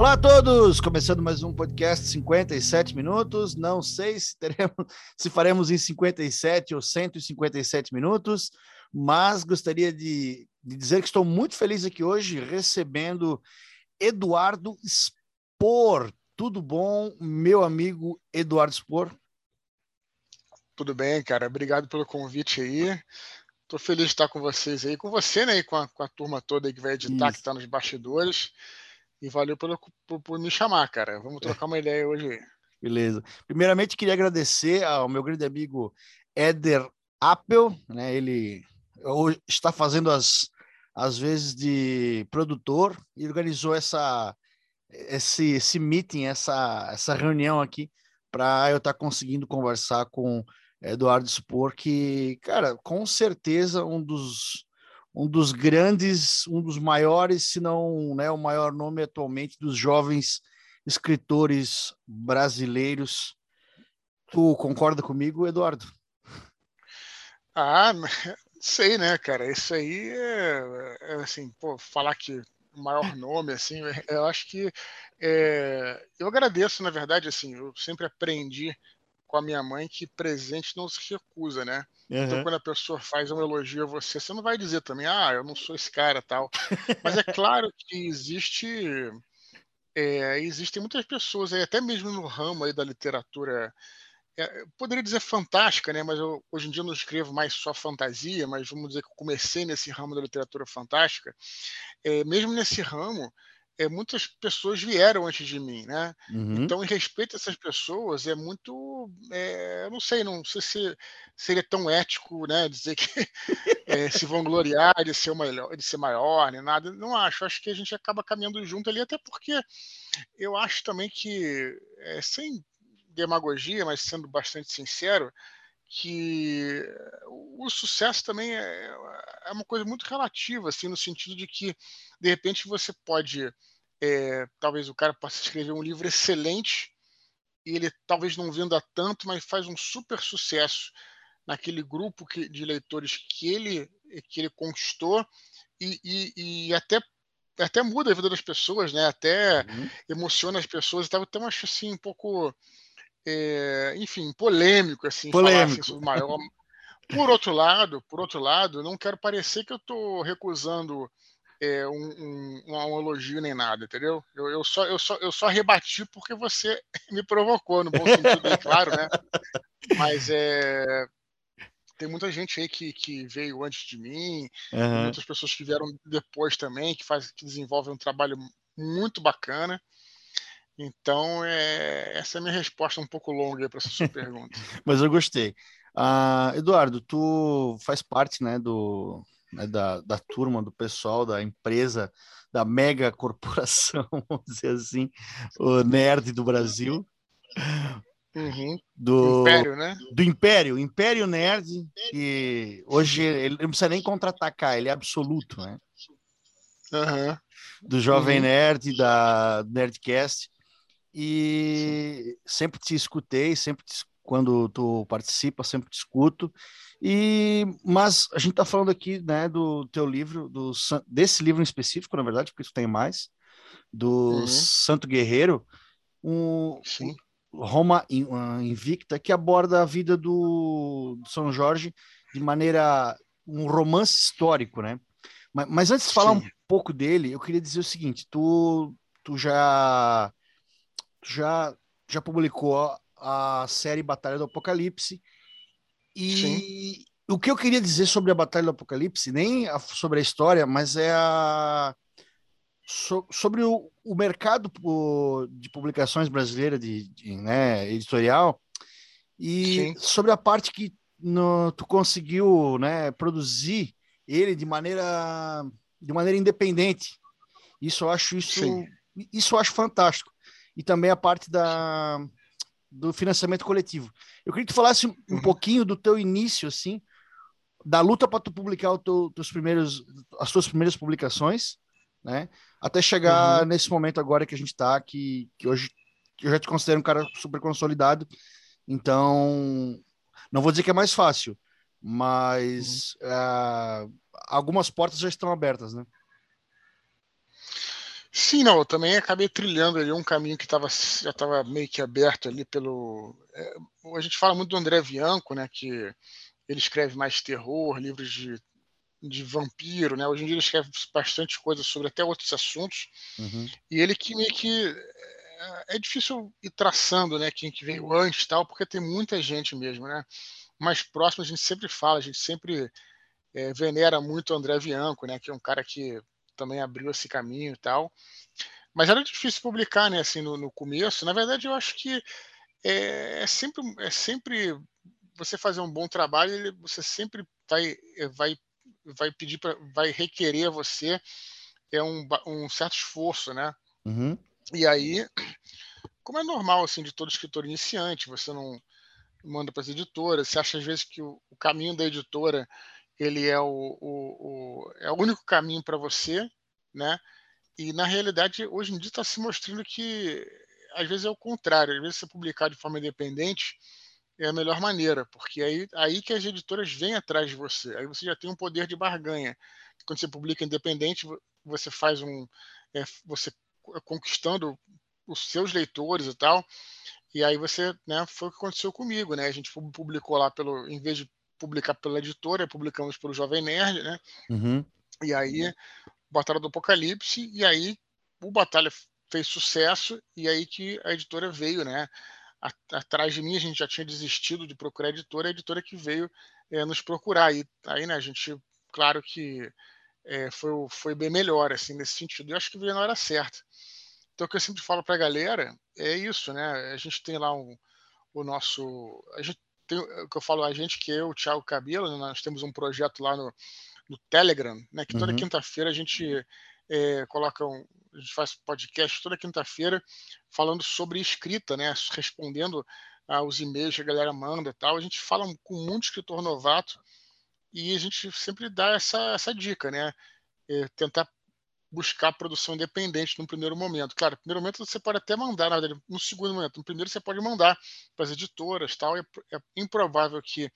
Olá a todos! Começando mais um podcast 57 minutos. Não sei se teremos, se faremos em 57 ou 157 minutos, mas gostaria de, de dizer que estou muito feliz aqui hoje recebendo Eduardo Spor. Tudo bom, meu amigo Eduardo Spor? Tudo bem, cara. Obrigado pelo convite aí. Estou feliz de estar com vocês aí, com você, né? E com a, com a turma toda que vai editar, Isso. que está nos bastidores. E valeu pelo, por, por, me chamar, cara. Vamos trocar uma ideia hoje. Beleza. Primeiramente, queria agradecer ao meu grande amigo Éder Appel, né? Ele está fazendo as, às vezes de produtor e organizou essa esse, esse meeting, essa, essa reunião aqui para eu estar tá conseguindo conversar com Eduardo Spor, que, cara, com certeza um dos um dos grandes, um dos maiores, se não né, o maior nome atualmente dos jovens escritores brasileiros. Tu concorda comigo, Eduardo? Ah, sei, né, cara? Isso aí é, é assim, pô, falar que o maior nome, assim, eu acho que é, eu agradeço, na verdade, assim, eu sempre aprendi com a minha mãe que presente não se recusa, né? Uhum. Então, quando a pessoa faz um elogio a você, você não vai dizer também, ah, eu não sou esse cara tal. Mas é claro que existe. É, existem muitas pessoas aí, até mesmo no ramo aí da literatura, é, poderia dizer fantástica, né? Mas eu, hoje em dia eu não escrevo mais só fantasia, mas vamos dizer que eu comecei nesse ramo da literatura fantástica. É, mesmo nesse ramo, é, muitas pessoas vieram antes de mim, né? Uhum. Então, em respeito a essas pessoas, é muito, é, eu não sei, não sei se seria tão ético, né, dizer que é, se vangloriar de ser o melhor, de ser maior, nem nada. Não acho. Acho que a gente acaba caminhando junto ali, até porque eu acho também que, é, sem demagogia, mas sendo bastante sincero, que o sucesso também é, é uma coisa muito relativa, assim, no sentido de que de repente você pode é, talvez o cara possa escrever um livro excelente e ele talvez não venda tanto, mas faz um super sucesso naquele grupo que, de leitores que ele que ele conquistou e, e, e até até muda a vida das pessoas, né? Até uhum. emociona as pessoas. Então, acho assim um pouco, é, enfim, polêmico assim, polêmico. falar assim, maior. Por outro lado, por outro lado, não quero parecer que eu estou recusando é, um, um, um, elogio nem nada, entendeu? Eu, eu, só, eu, só, eu só rebati porque você me provocou, no bom sentido, bem claro, né? Mas é, tem muita gente aí que, que veio antes de mim, uhum. muitas pessoas que vieram depois também, que, faz, que desenvolvem um trabalho muito bacana. Então, é, essa é a minha resposta um pouco longa para essa sua pergunta. Mas eu gostei. Uh, Eduardo, tu faz parte né, do, né, da, da turma, do pessoal, da empresa, da mega corporação, vamos dizer assim, o nerd do Brasil. Uhum. Do Império, né? Do Império, Império Nerd, que hoje ele não precisa nem contra-atacar, ele é absoluto, né? Uhum. Do Jovem uhum. Nerd, da Nerdcast. E sempre te escutei, sempre te, quando tu participa, sempre te escuto. E, mas a gente está falando aqui, né, do teu livro, do, desse livro em específico, na verdade, porque tu tem mais, do uhum. Santo Guerreiro, um, Sim. Roma Invicta, que aborda a vida do, do, São Jorge de maneira um romance histórico, né? Mas, mas antes de falar Sim. um pouco dele, eu queria dizer o seguinte: tu, tu já, tu já, já publicou a série Batalha do Apocalipse e Sim. o que eu queria dizer sobre a Batalha do Apocalipse, nem a, sobre a história, mas é a, so, sobre o, o, mercado de publicações brasileira de, de né, editorial e Sim. sobre a parte que no, tu conseguiu né, produzir ele de maneira de maneira independente. Isso eu acho isso Sim. isso eu acho fantástico. E também a parte da, do financiamento coletivo. Eu queria que tu falasse um, uhum. pouquinho do teu início, assim, da luta para tu publicar teu, teus primeiros, as tuas primeiras publicações, né? Até chegar uhum. nesse momento agora que a gente está, que, que hoje eu já te considero um cara super consolidado, então não vou dizer que é mais fácil, mas uhum. uh, algumas portas já estão abertas, né? Sim, não, eu também acabei trilhando ali um caminho que tava, já estava meio que aberto ali pelo. É, a gente fala muito do André Bianco, né? Que ele escreve mais terror, livros de, de vampiro, né? Hoje em dia ele escreve bastante coisa sobre até outros assuntos. Uhum. E ele que meio que. É, é difícil ir traçando, né? Quem que veio antes tal, porque tem muita gente mesmo, né? Mais próximo a gente sempre fala, a gente sempre é, venera muito o André Bianco, né? Que é um cara que também abriu esse caminho e tal. Mas era difícil publicar, né? Assim, no, no começo. Na verdade, eu acho que é, é, sempre, é sempre você fazer um bom trabalho, você sempre vai, é, vai, vai pedir para, vai requerer a você é um, um certo esforço, né? Uhum. E aí, como é normal assim de todo escritor iniciante, você não manda para as editoras, você acha às vezes que o, o caminho da editora ele é o, o, o é o único caminho para você, né? E na realidade hoje em dia está se mostrando que às vezes é o contrário, às vezes você publicar de forma independente é a melhor maneira, porque aí aí que as editoras vêm atrás de você, aí você já tem um poder de barganha. Quando você publica independente, você faz um é, você conquistando os seus leitores e tal. E aí você, né, foi o que aconteceu comigo, né? A gente publicou lá pelo, em vez de publicar pela editora, publicamos pelo Jovem Nerd, né? Uhum. E aí, Batalha do Apocalipse, e aí o Batalha fez sucesso, e aí que a editora veio, né? Atrás de mim, a gente já tinha desistido de procurar a editora, a editora que veio é, nos procurar. E aí, né, a gente, claro que é, foi, foi bem melhor, assim, nesse sentido. Eu acho que veio na hora certa. Então, o que eu sempre falo para a galera é isso, né? A gente tem lá um, o nosso. A gente tem o que eu falo a gente, que eu, o Thiago Cabelo, né, nós temos um projeto lá no, no Telegram, né, que toda uhum. quinta-feira a gente é, coloca um, a gente faz podcast toda quinta-feira falando sobre escrita, né, respondendo aos e-mails que a galera manda e tal. A gente fala com muito escritor novato e a gente sempre dá essa, essa dica, né? É, tentar buscar produção independente no primeiro momento. Claro, no primeiro momento você pode até mandar, na verdade, no segundo momento. No primeiro você pode mandar para as editoras, tal. É, é, improvável que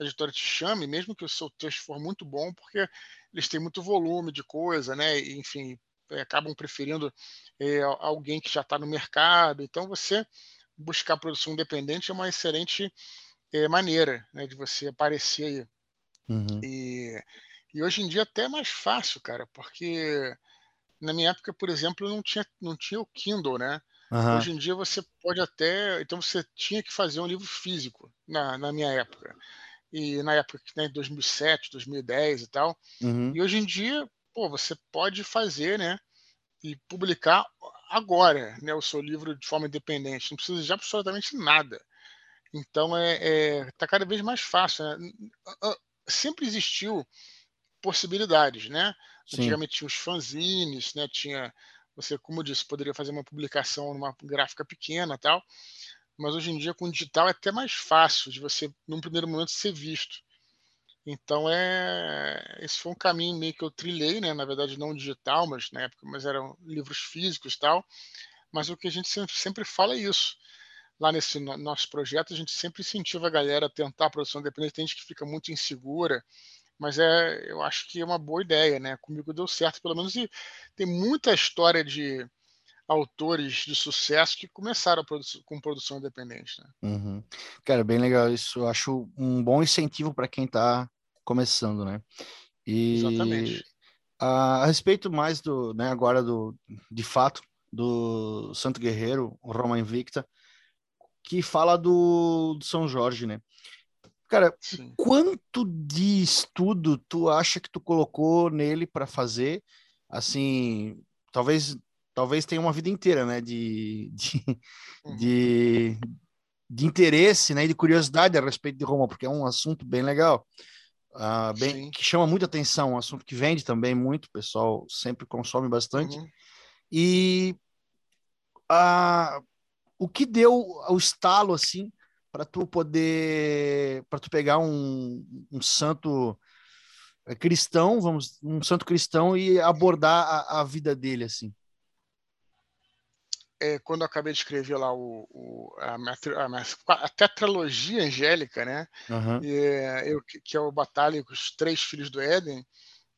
a editora te chame, mesmo que o seu texto for muito bom, porque eles têm muito volume de coisa, né? E, enfim, é, acabam preferindo é, alguém que já está no mercado. Então, você buscar produção independente é uma excelente é, maneira né, de você aparecer aí. Uhum. E, e hoje em dia até é mais fácil, cara, porque na minha época, por exemplo, não tinha, não tinha o Kindle, né? Uhum. Hoje em dia você pode até. Então você tinha que fazer um livro físico na, na minha época. E na época, né, 2007, 2010 e tal. Uhum. E hoje em dia, pô, você pode fazer, né? E publicar agora, né? O seu livro de forma independente. Não precisa de absolutamente nada. Então é, é tá cada vez mais fácil. Né? Sempre existiu possibilidades, né? Sim. Antigamente tinha os fanzines, né? Tinha você, como eu disse, poderia fazer uma publicação numa gráfica pequena, tal. Mas hoje em dia com o digital é até mais fácil de você, num primeiro momento, ser visto. Então é esse foi um caminho meio que eu trilhei, né? Na verdade não digital, mas na época, mas eram livros físicos, tal. Mas o que a gente sempre, fala é isso. Lá nesse nosso projeto, a gente sempre incentiva a galera a tentar a produção independente. Tem gente que fica muito insegura, mas é, eu acho que é uma boa ideia, né? Comigo deu certo, pelo menos, e tem muita história de autores de sucesso que começaram produ com produção independente. Né? Uhum. Cara, bem legal isso. Eu acho um bom incentivo para quem está começando, né? E Exatamente. A, a, respeito mais do, né, agora do, de fato, do Santo Guerreiro, Roma Invicta, que fala do, do São Jorge, né? Cara, Sim. quanto de estudo tu acha que tu colocou nele para fazer? Assim, talvez talvez tenha uma vida inteira, né? De, de, uhum. de, de, interesse, né? E de curiosidade a respeito de Roma, porque é um assunto bem legal, uh, bem, que chama muita atenção, um assunto que vende também muito, o pessoal sempre consome bastante. Uhum. E a, o que deu o estalo assim para tu poder para tu pegar um, um santo é, cristão, vamos, um santo cristão e abordar a, a vida dele assim? É, quando eu acabei de escrever lá o, o a, minha, a, tetralogia angélica, né? Uhum. E, eu, que é o Batalha com os Três Filhos do Éden,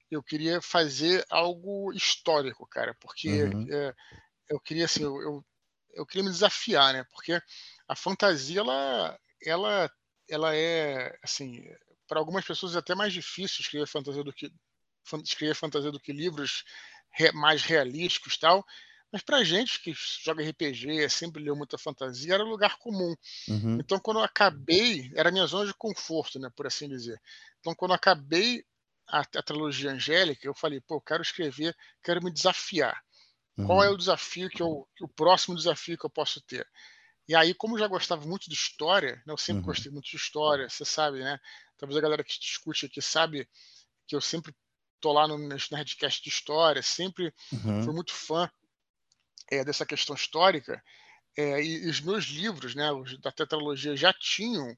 eu queria fazer algo histórico, cara, porque uhum. é, eu queria assim, eu, eu, eu, queria me desafiar, né? Porque a fantasia ela, ela, ela é assim, para algumas pessoas é até mais difícil escrever fantasia do que escrever fantasia do que livros mais realísticos tal. Mas para gente que joga RPG, sempre leu muita fantasia, era lugar comum. Uhum. Então, quando eu acabei, era minha zona de conforto, né, por assim dizer. Então, quando eu acabei a, a trilogia angélica, eu falei, pô, eu quero escrever, quero me desafiar. Uhum. Qual é uhum. o desafio que eu, o próximo desafio que eu posso ter? E aí, como eu já gostava muito de história, né, eu sempre uhum. gostei muito de história, você sabe, né? Talvez a galera que discute aqui sabe que eu sempre tô lá no Nerdcast de história, sempre uhum. fui muito fã é, dessa questão histórica. É, e, e, os meus livros, né, os da tetralogia, já tinham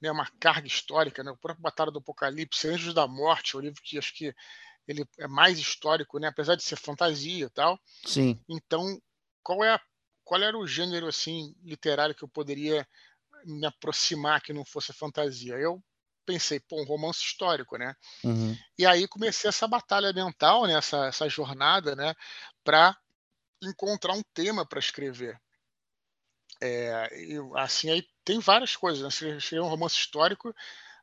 né, uma carga histórica. Né? O próprio Batalha do Apocalipse, Anjos da Morte, é um livro que acho que ele é mais histórico, né, apesar de ser fantasia e tal. Sim. Então, qual é a, qual era o gênero assim literário que eu poderia me aproximar que não fosse fantasia? Eu pensei, pô, um romance histórico, né? Uhum. E aí comecei essa batalha mental, né? Essa, essa jornada, né? Para encontrar um tema para escrever. É, eu, assim, aí tem várias coisas. Né? Se escrever um romance histórico,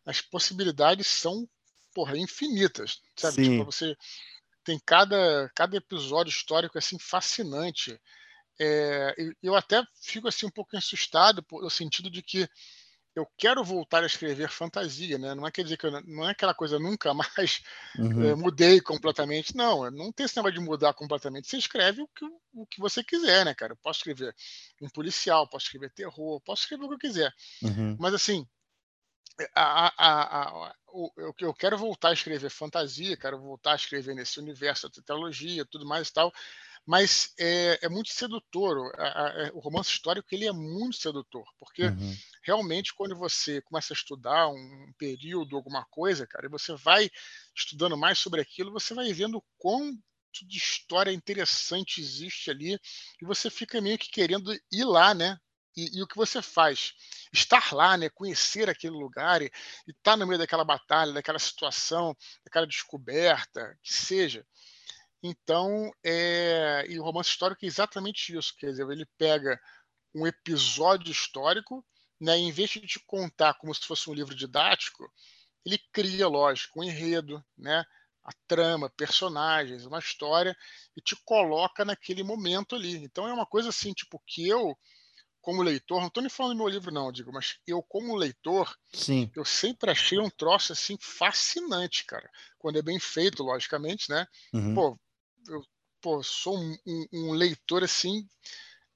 as possibilidades são porra, infinitas, sabe? Sim. Tipo, você tem cada, cada episódio histórico assim fascinante. É, eu até fico assim um pouco assustado no sentido de que eu quero voltar a escrever fantasia, né? Não é quer dizer que eu, não é aquela coisa nunca mais uhum. é, mudei completamente. Não, não tem esse negócio de mudar completamente. Você escreve o que, o que você quiser, né, cara? Eu posso escrever um policial, posso escrever terror, posso escrever o que eu quiser. Uhum. Mas assim, a, a, a, o, eu, eu quero voltar a escrever fantasia, quero voltar a escrever nesse universo tetralogia, tudo mais e tal mas é, é muito sedutor. A, a, é, o romance histórico ele é muito sedutor, porque uhum. realmente quando você começa a estudar um período, alguma coisa, cara, e você vai estudando mais sobre aquilo, você vai vendo quão de história interessante existe ali, e você fica meio que querendo ir lá, né? E, e, o que você faz? Estar lá, né? conhecer aquele lugar e estar tá no meio daquela batalha, daquela situação, daquela descoberta, que seja. Então, é... e o romance histórico é exatamente isso. Quer dizer, ele pega um episódio histórico, né, em vez de te contar como se fosse um livro didático, ele cria, lógico, um enredo, né, a trama, personagens, uma história, e te coloca naquele momento ali. Então é uma coisa assim, tipo, que eu, como leitor, não estou nem falando do meu livro, não, digo, mas eu, como leitor, Sim. eu sempre achei um troço assim fascinante, cara. Quando é bem feito, logicamente, né? Uhum. Pô, eu pô, sou um, um, um, leitor assim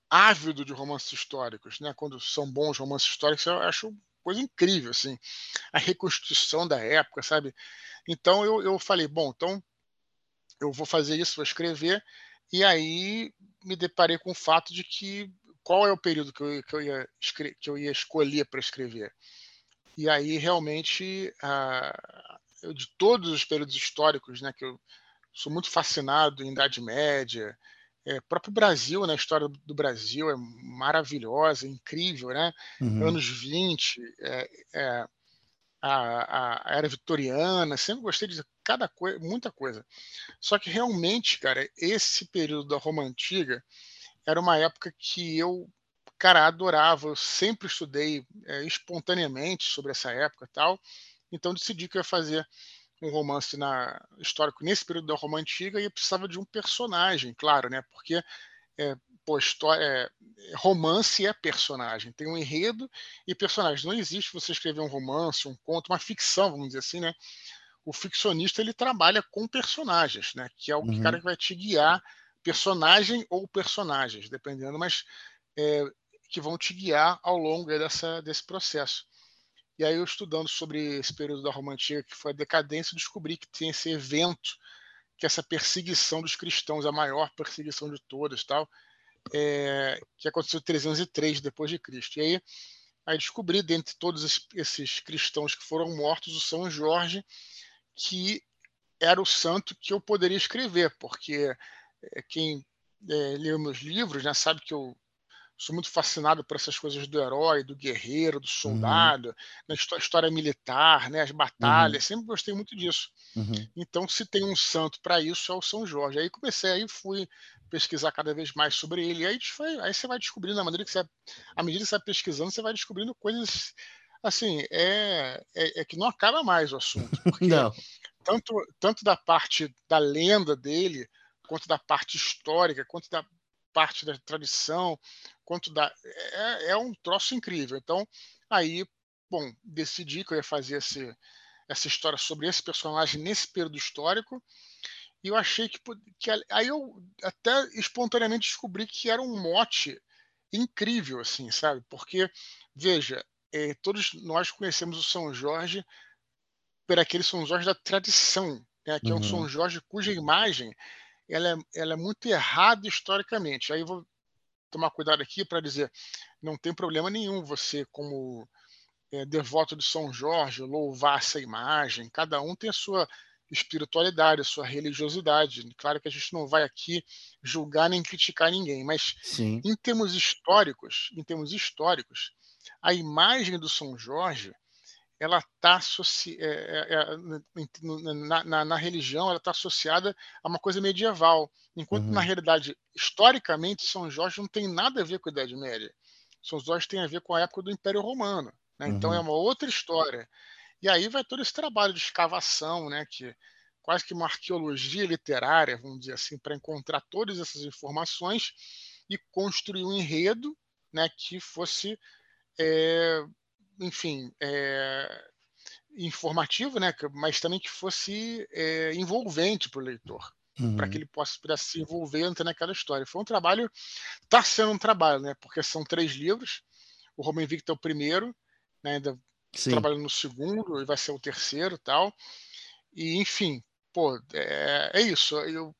ávido de romances históricos, né? Quando são bons romances históricos, eu acho coisa incrível, assim, a reconstituição da época, sabe? Então eu, eu falei, bom, então eu vou fazer isso, vou escrever, e aí me deparei com o fato de que qual é o período que eu, que eu, ia, que eu ia escolher para escrever. E aí realmente, eu, de todos os períodos históricos, né, que eu sou muito fascinado em Idade Média. É, próprio Brasil, né, história do Brasil é maravilhosa, incrível, né? Uhum. Anos 20, é, é, a, a, era vitoriana, sempre gostei de cada coisa, muita coisa. Só que realmente, cara, esse período da Roma Antiga era uma época que eu, cara, adorava. Eu sempre estudei é, espontaneamente sobre essa época e tal. Então decidi que eu ia fazer um romance na, histórico nesse período da Roma Antiga e precisava de um personagem, claro, né? Porque é, pô, é, romance é personagem, tem um enredo e personagem. Não existe você escrever um romance, um conto, uma ficção, vamos dizer assim, né? O ficcionista ele trabalha com personagens, né? Que é o uhum. cara que vai te guiar, personagem ou personagens, dependendo, mas é, que vão te guiar ao longo dessa, desse processo. E aí eu estudando sobre esse período da Roma Antiga, que foi a decadência, descobri que tem esse evento, que é essa perseguição dos cristãos, a maior perseguição de todas, tal. é, que aconteceu em 303 depois de Cristo. E aí, aí descobri, dentre todos esses cristãos que foram mortos, o São Jorge, que era o santo que eu poderia escrever, porque é, quem é, leu meus livros né, sabe que eu sou muito fascinado por essas coisas do herói, do guerreiro, do uhum. soldado, uhum. na história militar, né, as batalhas, uhum. sempre gostei muito disso. Uhum. Então, se tem um santo para isso, é o São Jorge. Aí comecei, aí fui pesquisar cada vez mais sobre ele, e aí, foi, aí você vai descobrindo, à medida que você, à medida que você vai pesquisando, você vai descobrindo coisas, assim, é, é, é que não acaba mais o assunto. não. Tanto, tanto da parte da lenda dele, quanto da parte histórica, quanto da parte da tradição, quanto da. É, é um troço incrível. Então, aí, bom, decidi que eu ia fazer esse, essa história sobre esse personagem nesse período histórico. E eu achei que, que. Aí eu até espontaneamente descobri que era um mote incrível, assim, sabe? Porque, veja, é, todos nós conhecemos o São Jorge por aquele São Jorge da tradição, né? que uhum. é um São. Jorge cuja imagem ela é, ela é muito errada historicamente. Aí eu vou tomar cuidado aqui para dizer, não tem problema nenhum você, como é, devoto de São Jorge, louvar essa imagem. Cada um tem a sua espiritualidade, a sua religiosidade. Claro que a gente não vai aqui julgar nem criticar ninguém, mas Sim. em termos históricos, em termos históricos, a imagem do São Jorge ela está é, é, é na, na, na, religião ela está associada a uma coisa medieval, enquanto uhum. na realidade historicamente São Jorge não tem nada a ver com a Idade Média. São Jorge tem a ver com a época do Império Romano, né? uhum. então é uhum. uma outra história. E aí vai todo esse trabalho de escavação, né, que quase que uma arqueologia literária, vamos dizer assim, para encontrar todas essas informações e construir um enredo, né, que fosse é, enfim, é, informativo, né, mas também que fosse é, envolvente para o leitor, uhum. para que ele possa pudesse se envolver naquela história. Foi um trabalho, está sendo um trabalho, né, porque são três livros. O Roma Invicta é o primeiro, né, ainda Sim. trabalhando no segundo, e vai ser o terceiro, tal. E enfim, pô, é, é isso. Eu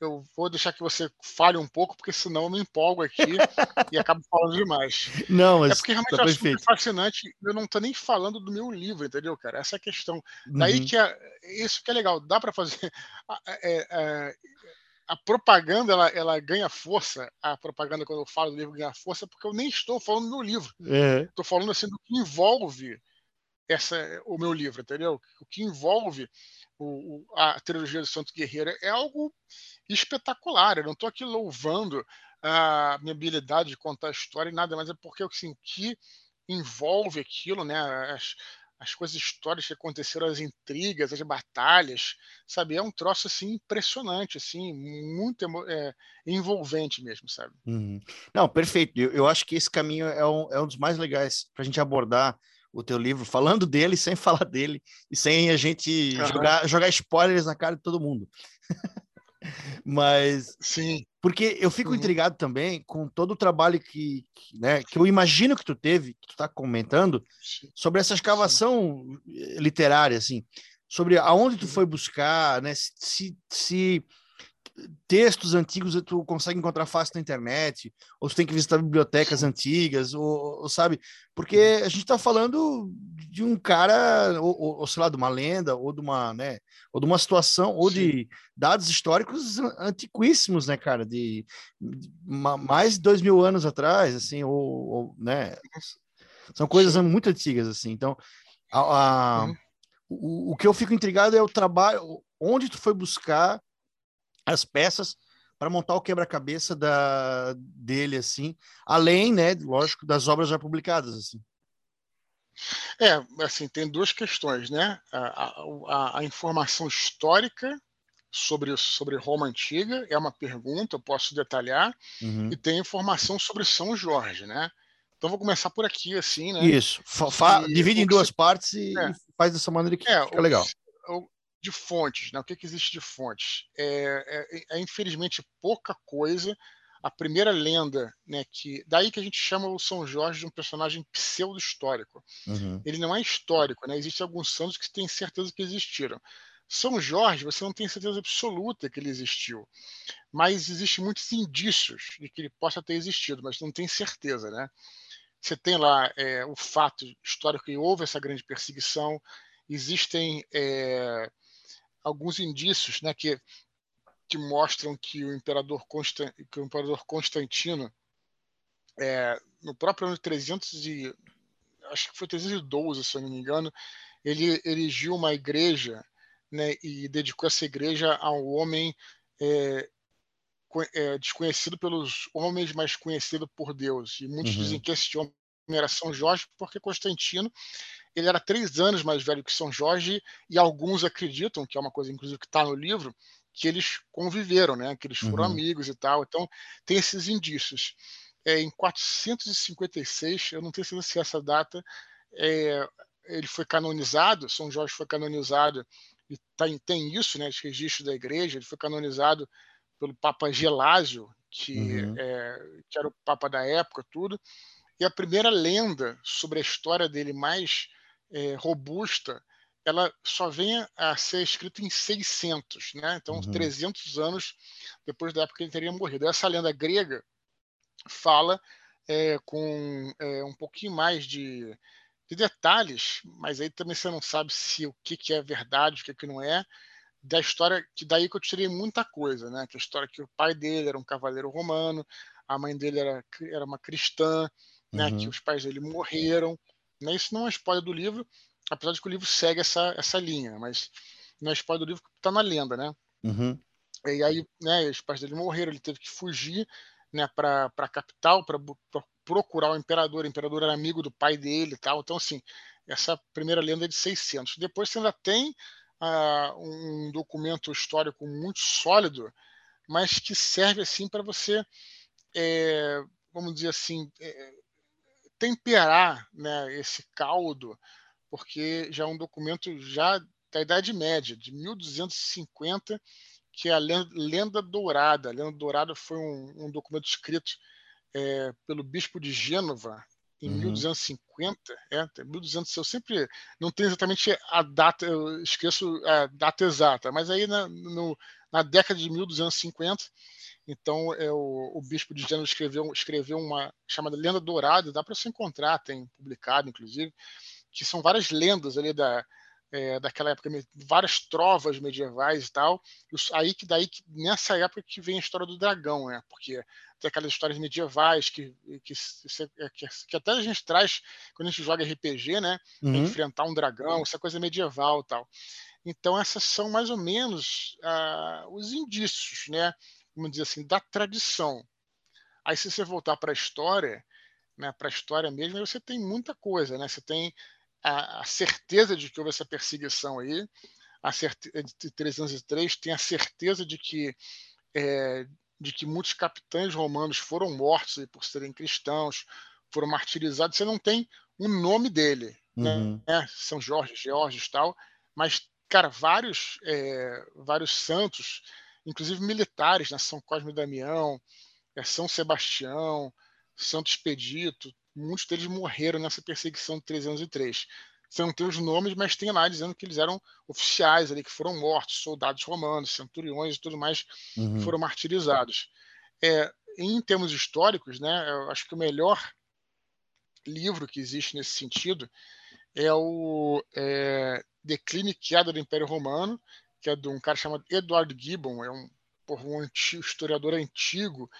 eu vou deixar que você fale um pouco, porque senão eu me empolgo aqui e acabo falando demais. Não, mas é porque realmente tá é super fascinante. Eu não estou nem falando do meu livro, entendeu, cara? Essa é a questão. Uhum. Daí que é, isso que é legal, dá para fazer. É, é, a propaganda ela, ela ganha força. A propaganda, quando eu falo do livro, ganha força, porque eu nem estou falando do meu livro. Estou é. falando assim do que envolve essa, o meu livro, entendeu? O que envolve o, a trilogia do Santo Guerreiro é algo espetacular. Eu não estou aqui louvando a minha habilidade de contar a história e nada, mas é porque assim, que envolve aquilo, né? As, as coisas históricas que aconteceram, as intrigas, as batalhas, sabe? É um troço assim impressionante, assim, muito é, envolvente mesmo, sabe? Uhum. Não, perfeito. Eu, eu, acho que esse caminho é um, é um dos mais legais para a gente abordar o teu livro, falando dele sem falar dele e sem a gente uhum. jogar, jogar spoilers na cara de todo mundo. Mas sim, porque eu fico uhum. intrigado também com todo o trabalho que, que, né, que eu imagino que tu teve, que tu está comentando sobre essa escavação literária, assim, sobre aonde tu foi buscar, né, se, se textos antigos tu consegue encontrar fácil na internet, ou tu tem que visitar bibliotecas antigas, ou, ou sabe? Porque uhum. a gente está falando de um cara, ou, ou, sei lá, de uma lenda, ou de uma, né, ou de uma situação, ou Sim. de dados históricos antiquíssimos, né, cara, de, de mais de dois mil anos atrás, assim, ou, ou né, são coisas Sim. muito antigas, assim, então, a, a uhum. o, o que eu fico intrigado é o trabalho, onde tu foi buscar as peças para montar o quebra-cabeça da dele assim, além, né, lógico, das obras já publicadas assim. É, assim, tem duas questões, né? A, a, a informação histórica sobre, sobre Roma Antiga é uma pergunta, eu posso detalhar, uhum. e tem informação sobre São Jorge, né? Então vou começar por aqui, assim, né? Isso. Fa e, divide em duas partes e, é. faz dessa maneira que é, fica legal. O, de fontes, né? o que, que existe de fontes? É, é, é, infelizmente pouca coisa. A primeira lenda, né, que daí que a gente chama o São Jorge de um personagem pseudo-histórico. Uhum. Ele não é histórico, né? Existem alguns santos que têm certeza que existiram, São Jorge, você não tem certeza absoluta que ele existiu, mas existem muitos indícios de que ele possa ter existido, mas não tem certeza, né? Você tem lá é, o fato histórico que houve essa grande perseguição, existem é, alguns indícios, né, que, que mostram que o imperador, que o imperador Constantino, é, no próprio ano 300 e acho que foi 312, se eu não me engano, ele erigiu uma igreja né, e dedicou essa igreja a um homem é, é, desconhecido pelos homens, mas conhecido por Deus. E muitos uhum. dizem que esse homem era São Jorge, porque Constantino ele era três anos mais velho que São Jorge, e alguns acreditam, que é uma coisa inclusive que está no livro, que eles conviveram, né? que eles foram uhum. amigos e tal. Então, tem esses indícios. É, em 456, eu não tenho certeza se essa data é, ele foi canonizado, São Jorge foi canonizado e tem, tem isso, né, os registros da igreja, ele foi canonizado pelo Papa Gelásio, que, uhum. é, que era o Papa da época, tudo. E a primeira lenda sobre a história dele mais é, robusta, ela só vem a ser escrita em 600, né? então uhum. 300 anos depois da época que ele teria morrido. Essa lenda grega fala é, com é, um pouquinho mais de de detalhes, mas aí também você não sabe se o que, que é verdade, o que, que não é, da história, que daí que eu tirei muita coisa, né? Que a história que o pai dele era um cavaleiro romano, a mãe dele era, era uma cristã, né? Uhum. Que os pais dele morreram. Né? Isso não é spoiler do livro, apesar de que o livro segue essa, essa linha, mas não é spoiler do livro que está na lenda, né? Uhum. E aí, né, os pais dele morreram, ele teve que fugir né, para a capital para procurar o imperador. O imperador era amigo do pai dele e tal. Então, assim, essa primeira lenda é de 600. Depois você ainda tem uh, um documento histórico muito sólido, mas que serve assim para você, é, vamos dizer assim, é, temperar né, esse caldo, porque já é um documento já da Idade Média, de 1250, que é a Lenda Dourada. A Lenda Dourada foi um, um documento escrito é, pelo bispo de Gênova em uhum. 1250, é, 1200, eu sempre não tenho exatamente a data, eu esqueço a data exata, mas aí na, no, na década de 1250, então é, o, o bispo de Gênova escreveu, escreveu uma chamada Lenda Dourada, dá para se encontrar, tem publicado inclusive, que são várias lendas ali da, é, daquela época, várias trovas medievais e tal. Aí que daí nessa época que vem a história do dragão, né? Porque tem aquelas histórias medievais que, que, é, que, que até a gente traz quando a gente joga RPG, né? Uhum. Enfrentar um dragão, essa coisa medieval e tal. Então essas são mais ou menos ah, os indícios, né? Vamos dizer assim, da tradição. Aí se você voltar para a história, né? Para a história mesmo, você tem muita coisa, né? Você tem a, a certeza de que houve essa perseguição aí, a certeza de 303 tem a certeza de que é, de que muitos capitães romanos foram mortos por serem cristãos, foram martirizados. Você não tem o nome dele, né? uhum. né? São Jorge, Georges tal, mas cara, vários é, vários santos, inclusive militares, né? São Cosme e Damião, é, São Sebastião, Santo Expedito, muitos deles morreram nessa perseguição de 303. Você não tem os nomes, mas tem lá dizendo que eles eram oficiais ali, que foram mortos, soldados romanos, centuriões e tudo mais, uhum. que foram martirizados. É, em termos históricos, né, eu acho que o melhor livro que existe nesse sentido é o é, Declínio e Queda do Império Romano, que é de um cara chamado Edward Gibbon, é um, um antigo, historiador antigo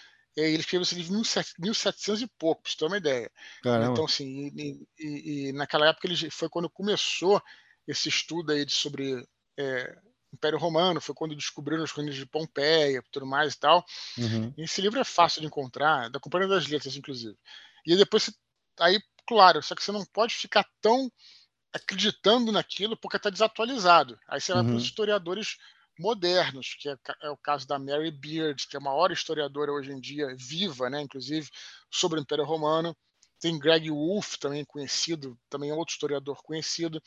ele escreveu esse livro em 1700 e pouco, para você ter uma ideia. Caramba. Então, assim, e, e, e, naquela época ele foi quando começou esse estudo aí de, sobre é, Império Romano, foi quando descobriram os ruínas de Pompeia, tudo mais e tal. Uhum. E esse livro é fácil de encontrar, da Companhia das Letras, inclusive. E depois, aí, claro, só que você não pode ficar tão acreditando naquilo porque está desatualizado. Aí você uhum. vai para os historiadores modernos, que é, é, o caso da Mary Beard, que é a maior historiadora hoje em dia, viva, né, inclusive, sobre o Império Romano. Tem Greg Wolfe, também conhecido, também é outro historiador conhecido.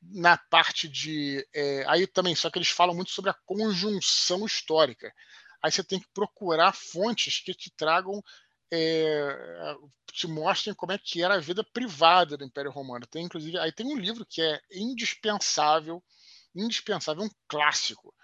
Na parte de. É, aí também, só que eles falam muito sobre a conjunção histórica. Aí você tem que procurar fontes que te tragam é, te mostrem como é que era a vida privada do Império Romano. Tem inclusive aí tem um livro que é indispensável indispensável, um clássico,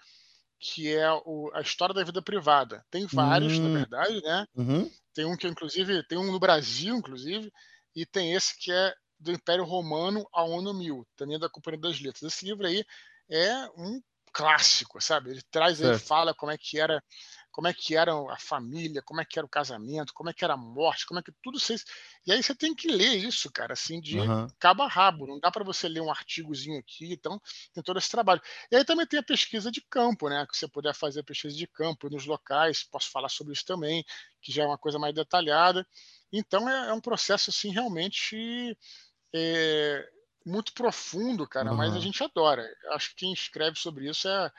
que é o, a história da vida privada. Tem vários, hum. na verdade, né? Uhum. Tem um que, inclusive, tem um no Brasil, inclusive, e tem esse que é do Império Romano ao ano 1000, também é da Companhia das Letras. Esse livro aí é um clássico, sabe? Ele traz aí, fala como é que era como é que era a família, como é que era o casamento, como é que era a morte, como é que tudo vocês. E aí você tem que ler isso, cara, assim, de uhum. cabo a rabo. Não dá para você ler um artigozinho aqui, então tem todo esse trabalho. E aí também tem a pesquisa de campo, né? Que você puder fazer a pesquisa de campo nos locais, posso falar sobre isso também, que já é uma coisa mais detalhada. Então é, é um processo, assim, realmente. É, muito profundo, cara, uhum. mas a gente adora. Acho que quem escreve sobre isso é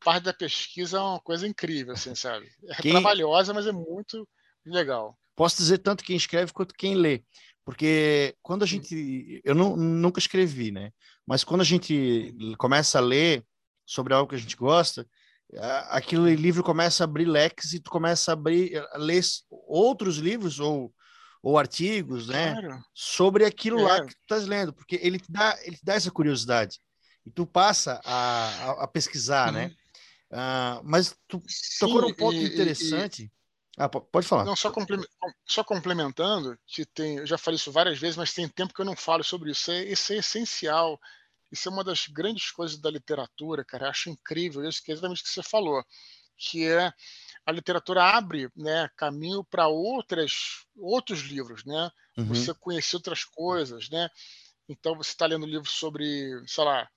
parte da pesquisa é uma coisa incrível, assim, sabe? É quem... trabalhosa, mas é muito legal. Posso dizer tanto quem escreve quanto quem lê, porque quando a gente, eu não, nunca escrevi, né? Mas quando a gente começa a ler sobre algo que a gente gosta, aquele livro começa a abrir leques e tu começa a abrir, a ler outros livros ou ou artigos, né, claro. sobre aquilo é. lá que tu estás lendo, porque ele te dá, ele te dá essa curiosidade e tu passa a, a, a pesquisar, né? Uh, mas tu Sim, tocou num ponto e, interessante. E, ah, pode falar. Não, só, só complementando, que tem, eu já falei isso várias vezes, mas tem tempo que eu não falo sobre isso. É, isso é essencial. Isso é uma das grandes coisas da literatura, cara. Eu acho incrível isso, que é exatamente o que você falou, que é a literatura abre né, caminho para outras outros livros, né? Uhum. Você conhecer outras coisas, né? Então você está lendo livro sobre, sei lá,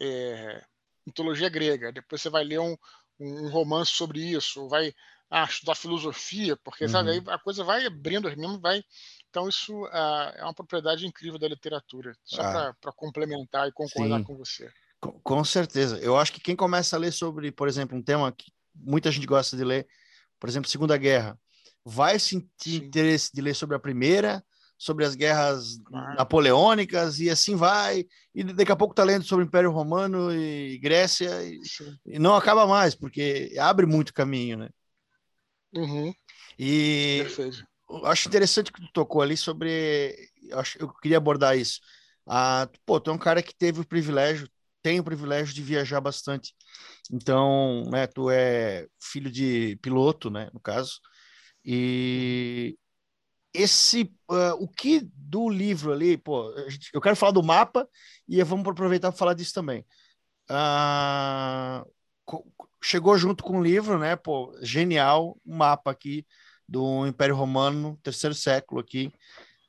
é, mitologia grega, depois você vai ler um, um romance sobre isso, vai ah, estudar filosofia, porque uhum. sabe, aí a coisa vai abrindo mesmo, vai. Então, isso ah, é uma propriedade incrível da literatura, só ah. para complementar e concordar Sim. com você. Com, com, certeza. Eu acho que quem começa a ler sobre, por exemplo, um tema que muita gente gosta de ler, por exemplo, Segunda Guerra, vai sentir Sim. interesse de ler sobre a Primeira, sobre as guerras napoleônicas e assim vai. E daqui a pouco está lendo sobre o Império Romano e Grécia e, e, não acaba mais, porque abre muito caminho, né? Uhum. E Perfeito. eu acho interessante que tu tocou ali sobre. Eu, acho, eu queria abordar isso. Ah, pô, tu é um cara que teve o privilégio, tem o privilégio de viajar bastante. Então, né, tu é filho de piloto, né, no caso. E esse uh, o que do livro ali, pô, eu quero falar do mapa e vamos aproveitar para falar disso também. Uh, chegou junto com o livro, né? Pô, genial, um mapa aqui do Império Romano, terceiro século aqui,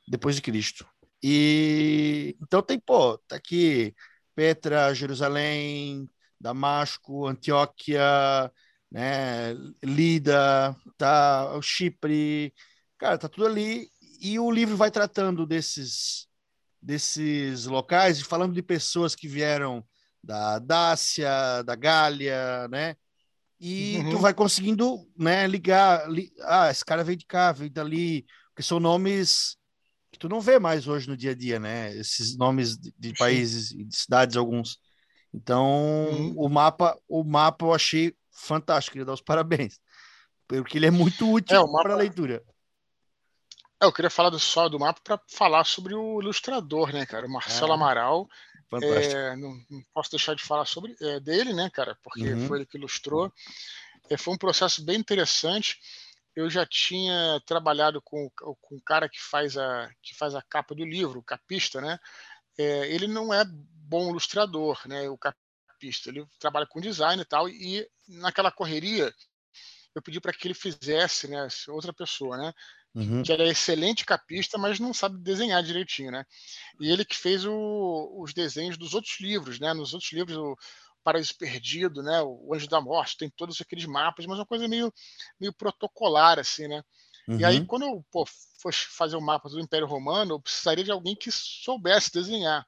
depois de Cristo. E então tem, pô, tá aqui Petra, Jerusalém, Damasco, Antioquia, né, Lida, tá o Chipre, Cara, tá tudo ali e o livro vai tratando desses desses locais e falando de pessoas que vieram da Dácia, da Gália, né? E uhum. tu vai conseguindo, né, ligar, li... ah, esse cara veio de cá, veio dali, porque são nomes que tu não vê mais hoje no dia a dia, né? Esses nomes de, de países e de cidades alguns. Então, uhum. o mapa, o mapa eu achei fantástico, queria dar os parabéns. Porque ele é muito útil é, para a leitura. É, eu queria falar do só do mapa para falar sobre o ilustrador, né, cara? O Marcelo é. Amaral. É, não, não, posso deixar de falar sobre é, dele, né, cara? Porque uhum. foi ele que ilustrou. É, foi um processo bem interessante. Eu já tinha trabalhado com, com o cara que faz a que faz a capa do livro, o capista, né? É, ele não é bom ilustrador, né? O capista. Ele trabalha com design e tal. E naquela correria eu pedi para que ele fizesse, né? Outra pessoa, né? Uhum. que era é excelente capista, mas não sabe desenhar direitinho, né? E ele que fez o, os desenhos dos outros livros, né? Nos outros livros, o Paraíso Perdido, né? O Anjo da Morte, tem todos aqueles mapas, mas uma coisa meio, meio protocolar, assim, né? Uhum. E aí, uhum. quando eu pô, fosse fazer o mapa do Império Romano, eu precisaria de alguém que soubesse desenhar.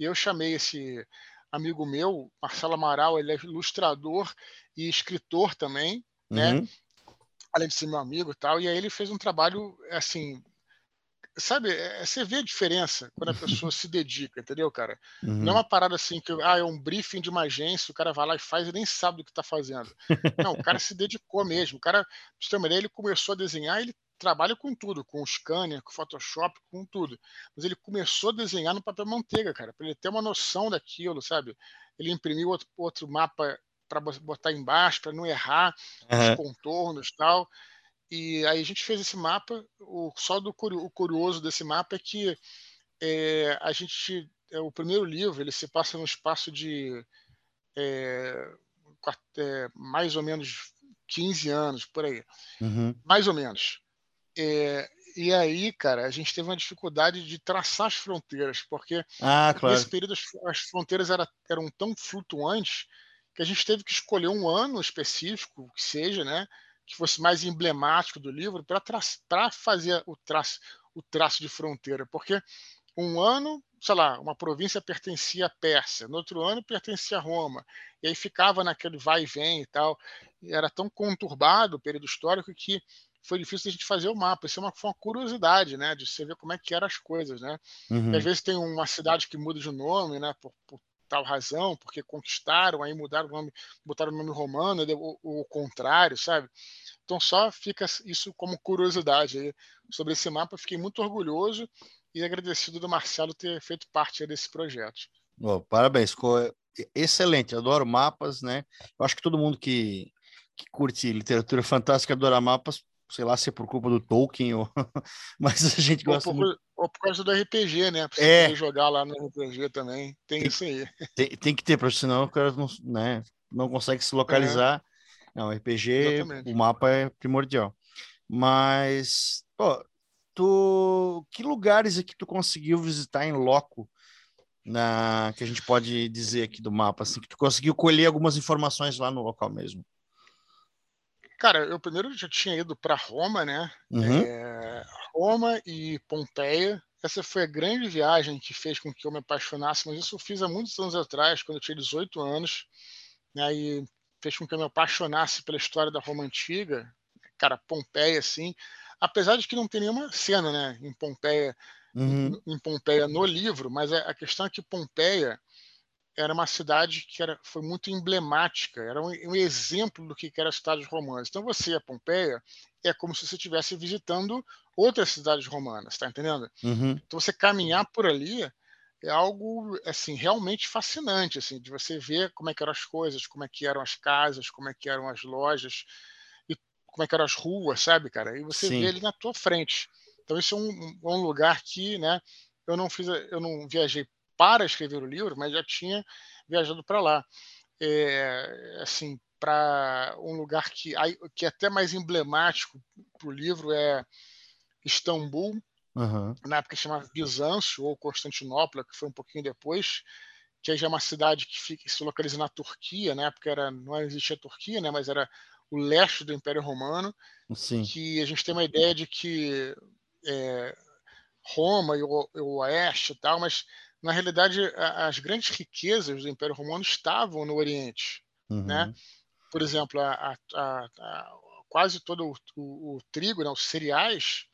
E eu chamei esse amigo meu, Marcelo Amaral, ele é ilustrador e escritor também, né? uhum. Além de ser meu amigo e tal, e aí ele fez um trabalho, assim, sabe, é, você vê a diferença quando a pessoa se dedica, entendeu, cara? Uhum. Não é uhum. uma parada assim que, ah, é um briefing de uma agência, o cara vai lá e faz e nem sabe do que tá fazendo. Não, o cara se dedicou mesmo. O cara, pra você ter uma ideia, ele começou a desenhar, ele trabalha com tudo, com o scanner, com o Photoshop, com tudo. Mas ele começou a desenhar no papel manteiga, cara, para ele ter uma noção daquilo, sabe? ele imprimiu outro, outro mapa para botar embaixo, para não errar uhum. os contornos e tal. E aí a gente fez esse mapa. O, só do o curioso desse mapa é que é, a gente. É, o primeiro livro ele se passa no espaço de é, é mais ou menos 15 anos, por aí. Uhum. Mais ou menos. É, e aí, cara, a gente teve uma dificuldade de traçar as fronteiras, porque ah, claro. nesse período as, as fronteiras era, eram tão flutuantes que a gente teve que escolher um ano específico, que seja, né, que fosse mais emblemático do livro, para fazer o traço, o traço de fronteira, porque um ano, sei lá, uma província pertencia à Pérsia, no outro ano pertencia a Roma, e aí ficava naquele vai e vem e tal, e era tão conturbado o período histórico que foi difícil a gente fazer o mapa. Isso é uma, foi uma curiosidade, né? De você ver como é que eram as coisas, né? Uhum. às vezes tem uma cidade que muda de nome, né? Por, por, tal razão, porque conquistaram, aí mudaram o nome, botaram o nome romano, o, o contrário, sabe? Então só fica isso como curiosidade aí sobre esse mapa. Fiquei muito orgulhoso e agradecido do Marcelo ter feito parte desse projeto. Oh, parabéns, excelente. Adoro mapas, né? Eu acho que todo mundo que, que curte literatura fantástica adora mapas, sei lá se é por culpa do Tolkien, ou... mas a gente gosta ou por, muito. Ou por causa do RPG, né? Pra é. jogar lá no RPG também, tem, tem isso aí. Tem, tem, que ter, porque senão o cara não, né, não consegue se localizar. É. Não, RPG, Exatamente. o mapa é primordial. Mas, pô, tu, que lugares aqui tu conseguiu visitar em loco? Na, que a gente pode dizer aqui do mapa, assim, que tu conseguiu colher algumas informações lá no local mesmo. Cara, eu primeiro já tinha ido para Roma, né? Uhum. É, Roma e Pompeia. Essa foi a grande viagem que fez com que eu me apaixonasse, mas isso eu fiz há muitos anos atrás, quando eu tinha 18 anos. Né? E fez com que eu me apaixonasse pela história da Roma Antiga. Cara, Pompeia, assim. Apesar de que não tem nenhuma cena né, em Pompeia, uhum. em Pompeia no livro, mas a questão é que Pompeia era uma cidade que era, foi muito emblemática, era um, um exemplo do que era a cidade romana. Então você, a Pompeia, é como se você estivesse visitando outras cidades romanas, tá entendendo? Uhum. Então você caminhar por ali é algo assim realmente fascinante, assim, de você ver como é que eram as coisas, como é que eram as casas, como é que eram as lojas e como é que eram as ruas, sabe, cara? E você Sim. vê ele na tua frente. Então isso é um, um lugar que, né? Eu não fiz, eu não viajei para escrever o livro, mas já tinha viajado para lá. É, assim, para um lugar que, que é até mais emblemático para o livro é Istambul, uhum. na época chamava Bizâncio ou Constantinopla, que foi um pouquinho depois, que já é uma cidade que, fica, se localiza na Turquia, na época era, não existia Turquia, né, mas era o leste do Império Romano, Sim. que a gente tem uma ideia de que é, Roma e o, e o Oeste e tal, mas na realidade, as grandes riquezas do Império Romano estavam no Oriente. Uhum. Né? Por exemplo, a, a, a, quase todo o, o, o, trigo, né, os cereais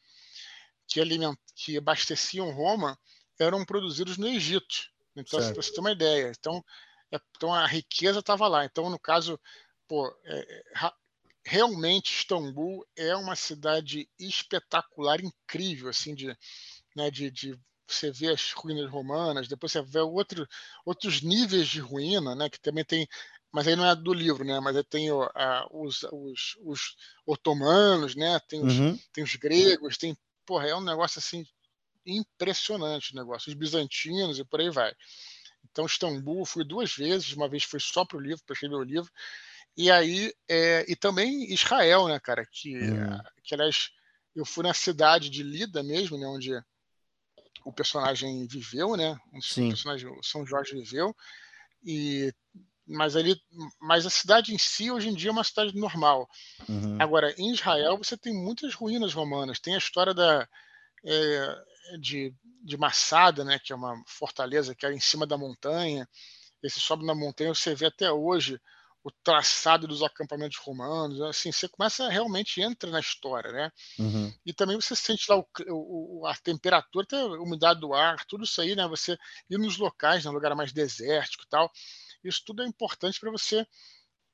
que, aliment, que abasteciam Roma eram produzidos no Egito. Então, para você ter uma ideia. Então, é, então a riqueza estava lá. Então, no caso, pô, é, é realmente Istambul é uma cidade espetacular, incrível, assim, de, né, de, de você vê as ruínas romanas, depois você vê outro, outros níveis de ruína, né, que também tem, mas aí não é do livro, né, mas aí tem a, os, os, os, otomanos, né, tem os, uhum. tem os gregos, tem, porra, é um negócio assim impressionante o negócio, os bizantinos e por aí vai. Então, Istambul, fui duas vezes, uma vez foi só para o livro, para escrever o livro, e aí, é, e também Israel, né, cara, que, uhum. que aliás, eu fui na cidade de Lida mesmo, né, onde o personagem viveu, né? Sim. O personagem São Jorge viveu. E mas ali, mas a cidade em si hoje em dia é uma cidade normal. Uhum. Agora em Israel você tem muitas ruínas romanas. Tem a história da é, de, de Massada, né? Que é uma fortaleza que é em cima da montanha. Esse sobe na montanha você vê até hoje o traçado dos acampamentos romanos, assim, você começa realmente entra na história, né? Uhum. E também você sente lá o, o, a temperatura, a umidade do ar, tudo isso aí, né? Você ir nos locais, no né? lugar mais desértico e tal, isso tudo é importante para você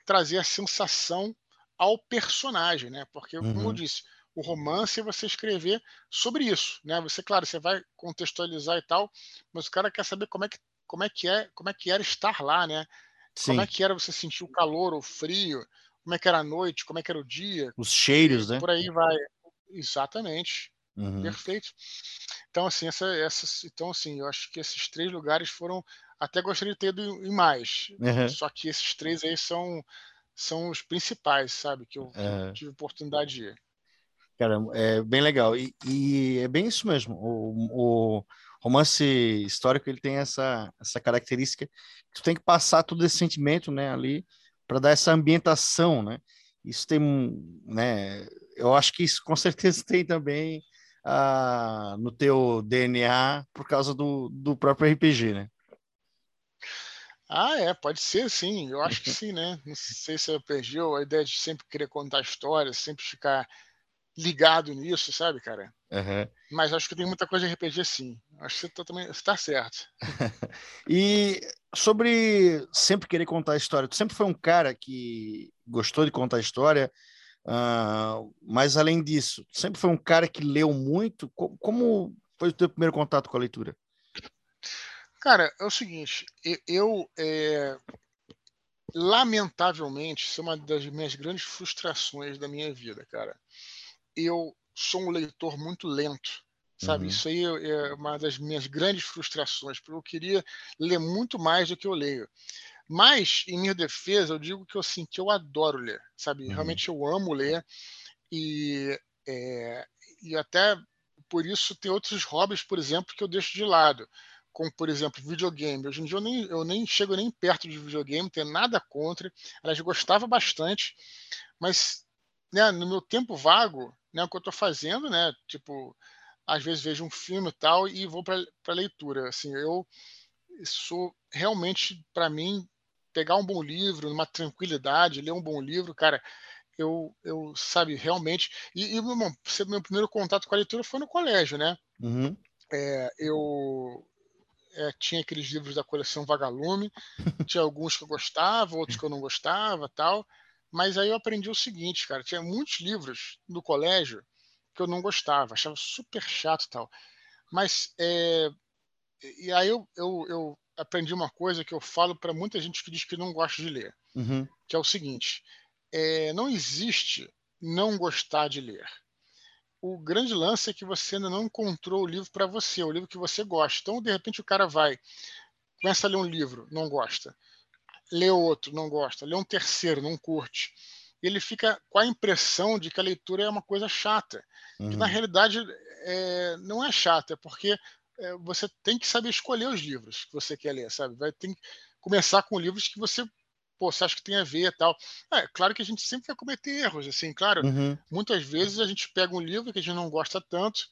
trazer a sensação ao personagem, né? Porque, como uhum. eu disse, o romance é você escrever sobre isso, né? Você, claro, você vai contextualizar e tal, mas o cara quer saber como é que como é que é, como é que era estar lá, né? Sim. Como é que era você sentir o calor, o frio, como é que era a noite, como é que era o dia. Os cheiros, né? Por aí vai. Exatamente. Uhum. Perfeito. Então, assim, essa, essa, então, assim, eu acho que esses três lugares foram. Até gostaria de ter ido em mais. Uhum. Só que esses três aí são, são os principais, sabe? Que eu, eu tive oportunidade de ir. Cara, é bem legal. E, e é bem isso mesmo. O, o, romance histórico ele tem essa, essa característica que tu tem que passar todo esse sentimento, né, ali para dar essa ambientação, né? Isso tem, né? Eu acho que isso com certeza tem também ah, no teu DNA por causa do, do próprio RPG, né? Ah, é, pode ser sim, eu acho que sim, né? Não sei se eu perdi a ideia de sempre querer contar histórias, sempre ficar ligado nisso, sabe, cara? Uhum. Mas acho que tem muita coisa de RPG sim. Acho que você tá, também está certo. e sobre sempre querer contar a história, tu sempre foi um cara que gostou de contar a história, uh, mas além disso, sempre foi um cara que leu muito. Como foi o teu primeiro contato com a leitura? Cara, é o seguinte, eu é, lamentavelmente, isso é uma das minhas grandes frustrações da minha vida, cara eu sou um leitor muito lento, sabe? Uhum. Isso aí é uma das minhas grandes frustrações, porque eu queria ler muito mais do que eu leio. Mas, em minha defesa, eu digo que eu assim, que eu adoro ler, sabe? Uhum. Realmente eu amo ler e, é, e até por isso tem outros hobbies, por exemplo, que eu deixo de lado, como por exemplo videogame. Hoje em dia eu nem, eu nem chego nem perto de videogame, tenho nada contra. Aliás, gostava bastante, mas né, no meu tempo vago, né, o que eu estou fazendo, né, tipo, às vezes vejo um filme e tal e vou para leitura. Assim, eu sou realmente, para mim, pegar um bom livro, numa tranquilidade, ler um bom livro, cara, eu, eu sabe, realmente. E, e meu, meu primeiro contato com a leitura foi no colégio, né? Uhum. É, eu é, tinha aqueles livros da coleção Vagalume, tinha alguns que eu gostava, outros que eu não gostava tal. Mas aí eu aprendi o seguinte, cara, tinha muitos livros no colégio que eu não gostava, achava super chato e tal. Mas é, e aí eu, eu, eu, aprendi uma coisa que eu falo para muita gente que diz que não gosta de ler, uhum. que é o seguinte: é, não existe não gostar de ler. O grande lance é que você ainda não encontrou o livro para você, o livro que você gosta. Então, de repente, o cara vai, começa a ler um livro, não gosta lê outro, não gosta, lê um terceiro, não curte. Ele fica com a impressão de que a leitura é uma coisa chata. Uhum. Que na uhum. realidade é, não é chata, é porque é, você tem que saber escolher os livros que você quer ler, sabe? Vai ter que começar com livros que você pô, você acha que tem a ver e tal. É claro que a gente sempre vai cometer erros, assim, claro. Uhum. Muitas vezes a gente pega um livro que a gente não gosta tanto,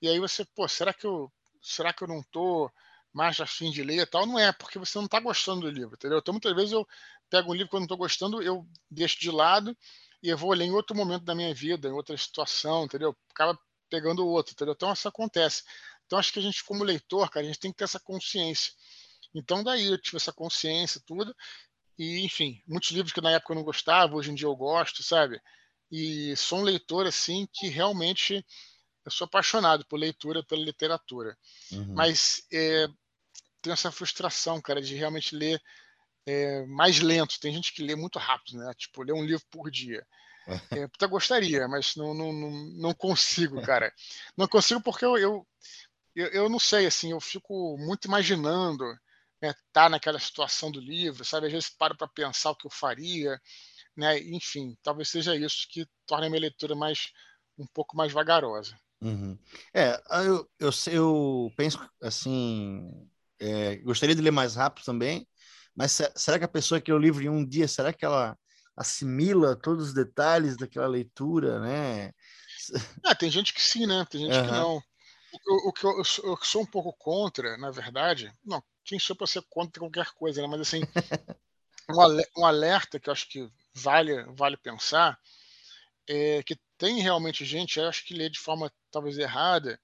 e aí você, pô, será que eu, será que eu não tô mais afim de ler e tal, não é, porque você não está gostando do livro, entendeu? Então, muitas vezes eu pego um livro que eu não estou gostando, eu deixo de lado e eu vou ler em outro momento da minha vida, em outra situação, entendeu? Acaba pegando outro, entendeu? Então, isso acontece. Então, acho que a gente, como leitor, cara, a gente tem que ter essa consciência. Então, daí eu tive essa consciência, tudo. E, enfim, muitos livros que na época eu não gostava, hoje em dia eu gosto, sabe? E sou um leitor, assim, que realmente eu sou apaixonado por leitura, pela literatura. Uhum. Mas é, tenho essa frustração, cara, de realmente ler é, mais lento. Tem gente que lê muito rápido, né? Tipo, lê um livro por dia. É, até gostaria, mas não, não, não, não, consigo, cara. Não consigo porque eu, eu, eu, eu não sei, assim, eu fico muito imaginando né, tá naquela situação do livro, sabe? Às vezes paro para pensar o que eu faria, né? Enfim, talvez seja isso que torne a minha leitura mais um pouco mais vagarosa. Uhum. É, eu, eu, eu penso assim, é, gostaria de ler mais rápido também, mas será que a pessoa que lê o livro em um dia, será que ela assimila todos os detalhes daquela leitura, né? Ah, tem gente que sim, né? Tem gente uhum. que não. O, o, que eu, eu, sou um pouco contra, na verdade, não, quem sou para ser contra qualquer coisa, né? Mas assim, um alerta que eu acho que vale, vale pensar é que tem realmente gente, eu acho que lê de forma talvez errada,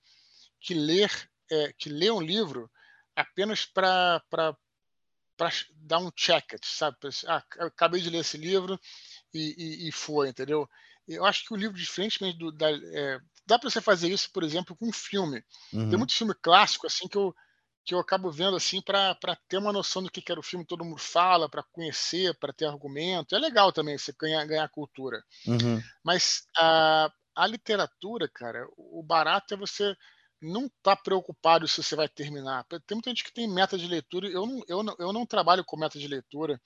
que ler, é, que lê um livro apenas para dar um check, sabe? Ah, acabei de ler esse livro e, e, e, foi, entendeu? Eu acho que o livro, diferentemente do. Da, é, dá para você fazer isso, por exemplo, com um filme. Uhum. Tem muito filme clássico, assim, que eu, que eu acabo vendo assim para ter uma noção do que, que era o filme, todo mundo fala, para conhecer, para ter argumento. É legal também você ganhar, ganhar cultura. Uhum. Mas a, a literatura, cara, o barato é você não estar tá preocupado se você vai terminar. Tem muita gente que tem meta de leitura. Eu não, eu não, eu não trabalho com meta de leitura,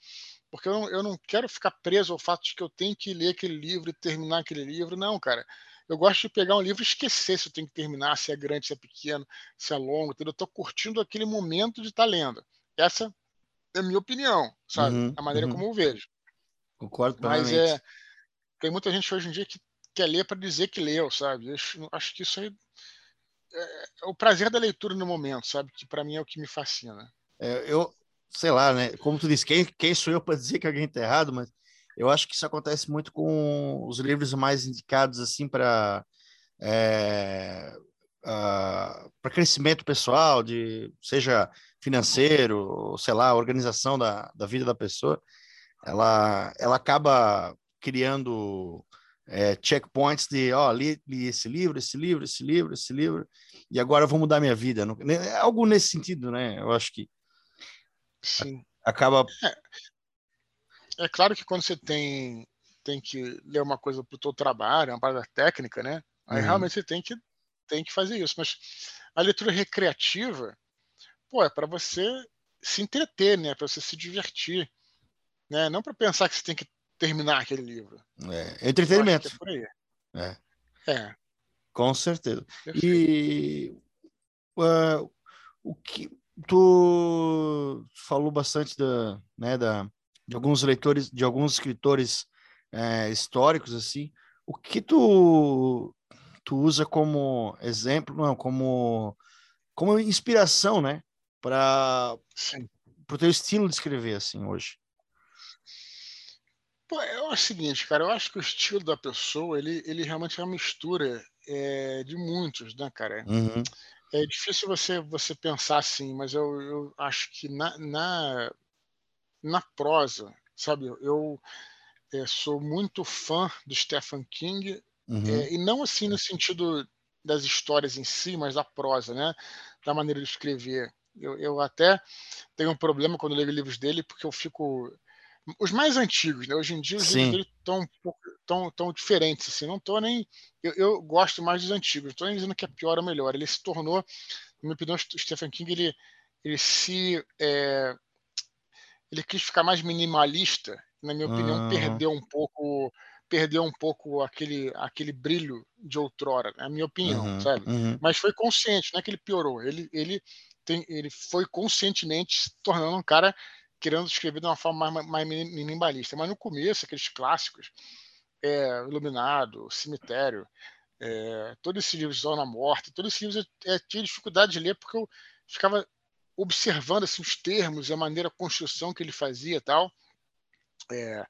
porque eu não, eu não quero ficar preso ao fato de que eu tenho que ler aquele livro e terminar aquele livro. Não, cara. Eu gosto de pegar um livro e esquecer se eu tenho que terminar, se é grande, se é pequeno, se é longo. Entendeu? Eu estou curtindo aquele momento de estar tá lendo. Essa é a minha opinião, sabe? Uhum, a maneira uhum. como eu vejo. Concordo Mas é, tem muita gente hoje em dia que quer ler para dizer que leu, sabe? Eu acho que isso aí é, é o prazer da leitura no momento, sabe? Que para mim é o que me fascina. É, eu, sei lá, né? Como tu disse, quem, quem sou eu para dizer que alguém está errado, mas eu acho que isso acontece muito com os livros mais indicados assim para é, para crescimento pessoal, de seja financeiro, sei lá, organização da, da vida da pessoa, ela ela acaba criando é, checkpoints de, ó, li, li, esse livro, esse livro, esse livro, esse livro, e agora eu vou mudar minha vida. Né, é algo nesse sentido, né? Eu acho que Sim. acaba. É, é claro que quando você tem, tem que ler uma coisa para o teu trabalho, uma parada técnica, né? Aí uhum. realmente você tem que, tem que fazer isso. Mas a leitura recreativa, pô, é para você se entreter, né? Para você se divertir. Né? Não para pensar que você tem que terminar aquele livro. É, entretenimento. É. É. é. Com certeza. Perfeito. E uh, o que tu falou bastante da, né, da, de alguns leitores, de alguns escritores é, históricos assim. O que tu tu usa como exemplo, não, como como inspiração, né, para o teu estilo de escrever assim hoje? Pô, acho o seguinte, cara, eu acho que o estilo da pessoa, ele, ele realmente é uma mistura é, de muitos, né, cara? Uhum. É difícil você, você pensar assim, mas eu, eu acho que na, na, na prosa, sabe, eu é, sou muito fã do Stephen King, uhum. é, e não assim no sentido das histórias em si, mas da prosa, né? Da maneira de escrever. Eu, eu até tenho um problema quando leio livros dele, porque eu fico os mais antigos, né? Hoje em dia os livros dele estão tão, tão diferentes, assim. Não tô nem. Eu, eu gosto mais dos antigos. Estou nem dizendo que é pior ou melhor. Ele se tornou, na minha opinião, o Stephen King ele, ele se é, ele quis ficar mais minimalista. Na minha opinião, perdeu um pouco perdeu um pouco aquele aquele brilho de outrora. Na minha opinião, uhum, sabe? Uhum. Mas foi consciente, não é que ele piorou. Ele ele tem, ele foi conscientemente se tornando um cara querendo escrever de uma forma mais, mais minimalista. Mas no começo, aqueles clássicos, é, Iluminado, Cemitério, é, todo esse livro Zona Morta, todos esses livros eu, eu tinha dificuldade de ler porque eu ficava observando assim, os termos e a maneira, a construção que ele fazia e tal. É,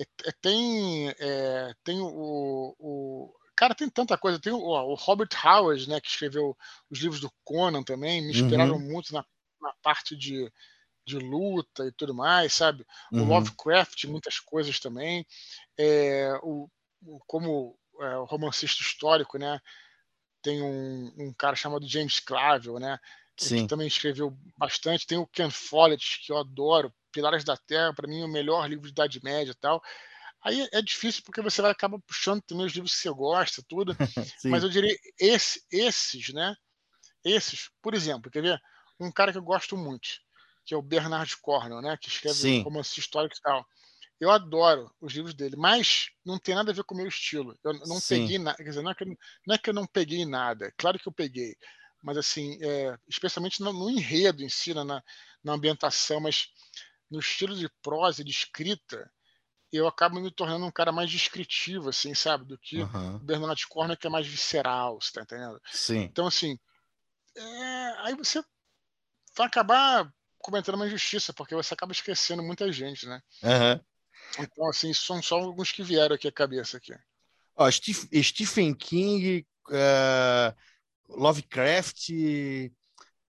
é, é tem, é, tem o, o, Cara, tem tanta coisa. Tem o, o, Robert Howard, né, que escreveu os livros do Conan também, me inspiraram uhum. muito na, na parte de, de luta e tudo mais, sabe? Uhum. O Lovecraft, muitas coisas também. É, o, o, como é, o romancista histórico, né? Tem um, um cara chamado James Clavell, né? Sim. Que também escreveu bastante. Tem o Ken Follett, que eu adoro. Pilares da Terra, para mim, é o melhor livro de Idade Média e tal. Aí é difícil porque você vai acabar puxando também os livros que você gosta, tudo. Mas eu diria esse, esses, né? Esses, por exemplo, quer ver? Um cara que eu gosto muito, que é o Bernard Cornwell, né? Que escreve Sim. romance histórico e tal. Eu adoro os livros dele, mas não tem nada a ver com o meu estilo. Eu não Sim. peguei nada. Quer dizer, não é, que, eu- não é que eu não peguei nada. Claro que eu peguei. Mas, assim, é, especialmente no, no enredo em si, né, na, na ambientação, mas no estilo de prosa e de escrita, eu acabo me tornando um cara mais descritivo, assim, sabe? Do que Uhum. o Bernard Cornwell, que é mais visceral, você tá entendendo? Sim. Então, assim, é, aí você vai acabar cometendo uma injustiça, porque você acaba esquecendo muita gente, né? Uhum. Então, assim, são só alguns que vieram aqui à cabeça aqui. Ó, Stephen King, eh, Lovecraft,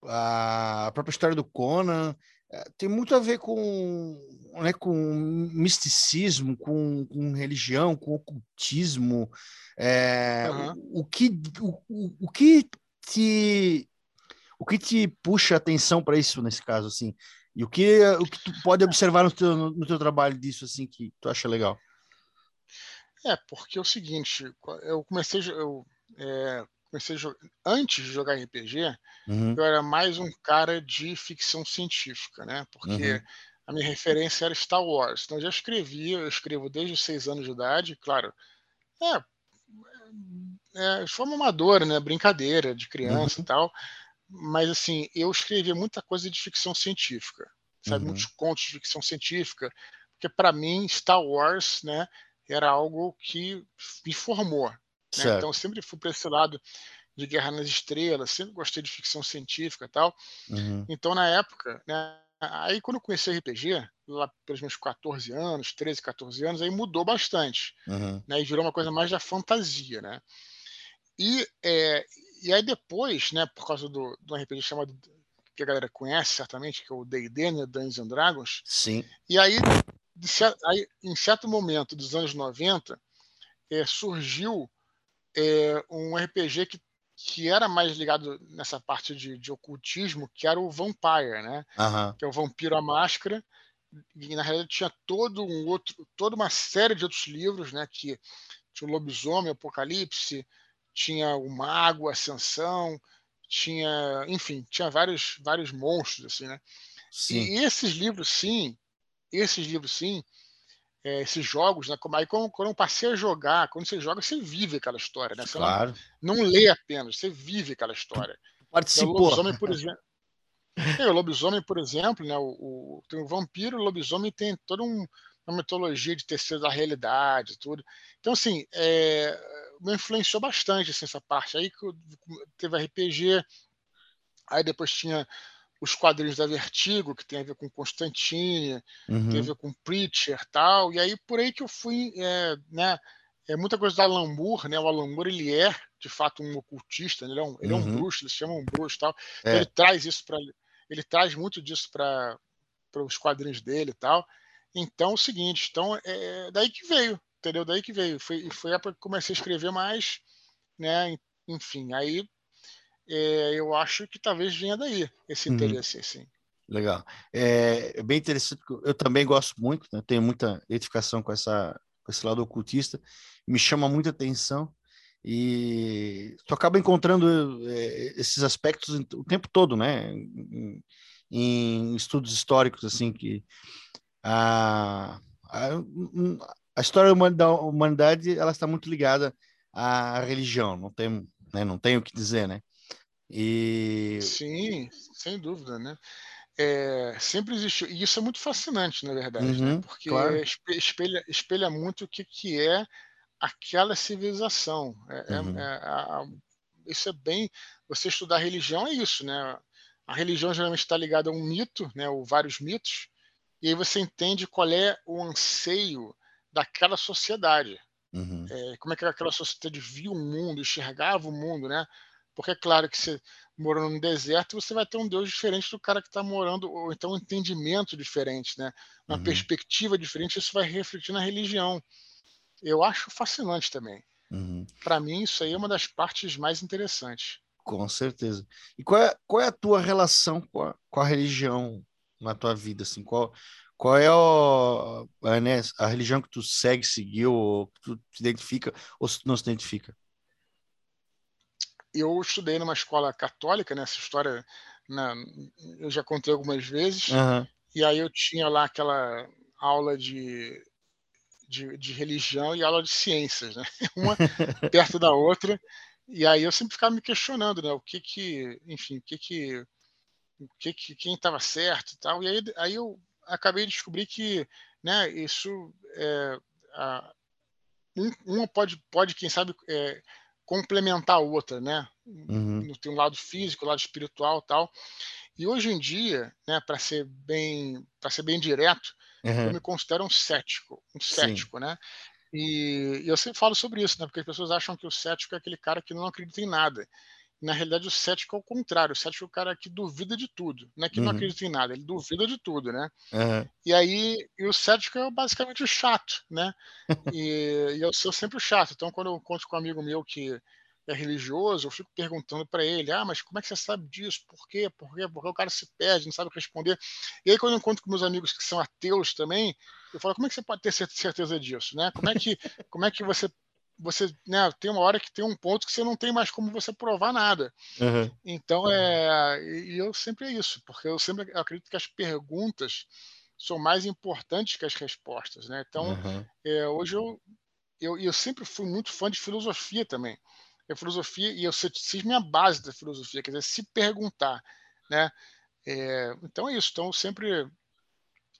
a própria história do Conan, eh, tem muito a ver com, né, com misticismo, com, com religião, com ocultismo. Aham. o, o que, o, o- o que te o que te puxa atenção para isso nesse caso, assim? E o que, o que tu pode observar no teu, no teu trabalho disso, assim, que tu acha legal? É, porque é o seguinte, eu comecei, eu, é, comecei a jogar, antes de jogar RPG, uhum. eu era mais um cara de ficção científica, né? Porque uhum. a minha referência era Star Wars. Então eu já escrevia, eu escrevo desde os seis anos de idade, claro. É, é de forma amadora, né? Brincadeira de criança uhum. e tal. Mas assim, eu escrevia muita coisa de ficção científica, sabe? Muitos uhum. contos de ficção científica, porque para mim Star Wars, né? Era algo que me formou, né? Então, sempre fui para esse lado de Guerra nas Estrelas, sempre gostei de ficção científica e tal. Uhum. Então, na época, né, aí quando eu conheci RPG, lá pelos meus 14 anos, 13, 14 anos, aí mudou bastante. Uhum. Né, e virou uma coisa mais da fantasia, né? E, é, e aí depois, né, por causa do, do RPG chamado que a galera conhece certamente, que é o D&D, né, Dungeons and Dragons. Sim. E aí, aí, em certo momento dos anos 90, é, surgiu é, um RPG que, que era mais ligado nessa parte de, de ocultismo, que era o Vampire, né? Uhum. Que é o Vampiro à Máscara. E na realidade tinha todo um outro, toda uma série de outros livros, né? Que tinha o Lobisomem, Apocalipse, tinha o Mago, Ascensão, tinha, enfim, tinha vários, vários monstros assim, né? Sim. E esses livros, sim, esses livros, sim, é, esses jogos, né? Aí quando, quando eu passei a jogar, quando você joga, você vive aquela história, né? Você claro. não, não lê apenas, você vive aquela história. Participou. Então, o lobisomem, por exemplo. É, o lobisomem, por exemplo, né? O, o, tem o vampiro, o lobisomem tem toda um, uma mitologia de terceira da realidade, tudo. Então, assim, é, me influenciou bastante assim, essa parte. Aí que teve RPG, aí depois tinha os quadrinhos da Vertigo, que tem a ver com Constantine, uhum. tem a ver com Preacher tal. E aí por aí que eu fui, é, né? É muita coisa do Alan Moore, né? O Alan Moore, ele é, de fato, um ocultista, né? ele, é um, ele uhum. é um bruxo, eles chamam um bruxo tal. Então, é. ele traz isso para ele traz muito disso para os quadrinhos dele e tal. Então, é o seguinte, então, é daí que veio, entendeu? Daí que veio. Foi, foi a época que comecei a escrever mais, né? Enfim, aí é, eu acho que talvez venha daí esse uhum. interesse, uhum. assim. Legal. É, é, bem interessante, eu também gosto muito, né? tenho muita identificação com, essa, com esse lado ocultista, me chama muita atenção e tu acaba encontrando é, esses aspectos o tempo todo, né? Em, em estudos históricos, assim, que a, a, a história da humanidade ela está muito ligada à religião, não tem, né? não tem o que dizer, né? E... Sim, sem dúvida, né? É, sempre existiu. E isso é muito fascinante, na verdade, né? uhum, né? porque claro. espelha, espelha muito o que, que é aquela civilização. É, é, uhum. é, a, isso é bem. Você estudar religião é isso, né? A religião geralmente está ligada a um mito, né? ou vários mitos, e aí você entende qual é o anseio daquela sociedade. Uhum. É, como é que aquela sociedade via o mundo, enxergava o mundo, né? Porque é claro que você morando no deserto, você vai ter um Deus diferente do cara que está morando, ou então um entendimento diferente, né? Uma uhum. perspectiva diferente, isso vai refletir na religião. Eu acho fascinante também. Uhum. Para mim, isso aí é uma das partes mais interessantes. Com certeza. E qual é, qual é a tua relação com a, com a religião na tua vida? Assim? Qual, qual é o, a, né, a religião que tu segue, seguiu, ou que tu te identifica, ou se tu não se identifica? eu estudei numa escola católica, né? Essa história né, eu já contei algumas vezes. Uhum. E aí eu tinha lá aquela aula de, de, de religião e aula de ciências, né? Uma perto da outra. E aí eu sempre ficava me questionando, né? O que que, enfim, o que que, que, que quem estava certo e tal. E aí, aí eu acabei de descobrir que, né? Isso é, a, um, uma pode, pode quem sabe é, complementar a outra, né? Uhum. Tem um lado físico, um lado espiritual, tal. E hoje em dia, né, para ser bem, para ser bem direto, uhum. eu me considero um cético, um cético, Sim. né? E, e, eu sempre falo sobre isso, né? Porque as pessoas acham que o cético é aquele cara que não acredita em nada. Na realidade, o cético é o contrário. O cético é o cara que duvida de tudo. Não é que uhum. não acredita em nada, ele duvida de tudo, né? Uhum. E aí, e o cético é basicamente o chato, né? e, e eu sou sempre o chato. Então, quando eu conto com um amigo meu que é religioso, eu fico perguntando para ele, ah, mas como é que você sabe disso? Por quê? Por quê? Porque o cara se perde, não sabe responder. E aí, quando eu encontro com meus amigos que são ateus também, eu falo, como é que você pode ter certeza disso? Né? Como é que, como é que você você né, tem uma hora que tem um ponto que você não tem mais como você provar nada. Uhum. Então, é, e eu sempre é isso, porque eu sempre acredito que as perguntas são mais importantes que as respostas. Né? Então, uhum. é, hoje eu, eu, eu sempre fui muito fã de filosofia também. A filosofia e o ceticismo é a base da filosofia, quer dizer, se perguntar. Né? É, então é isso. Então, eu sempre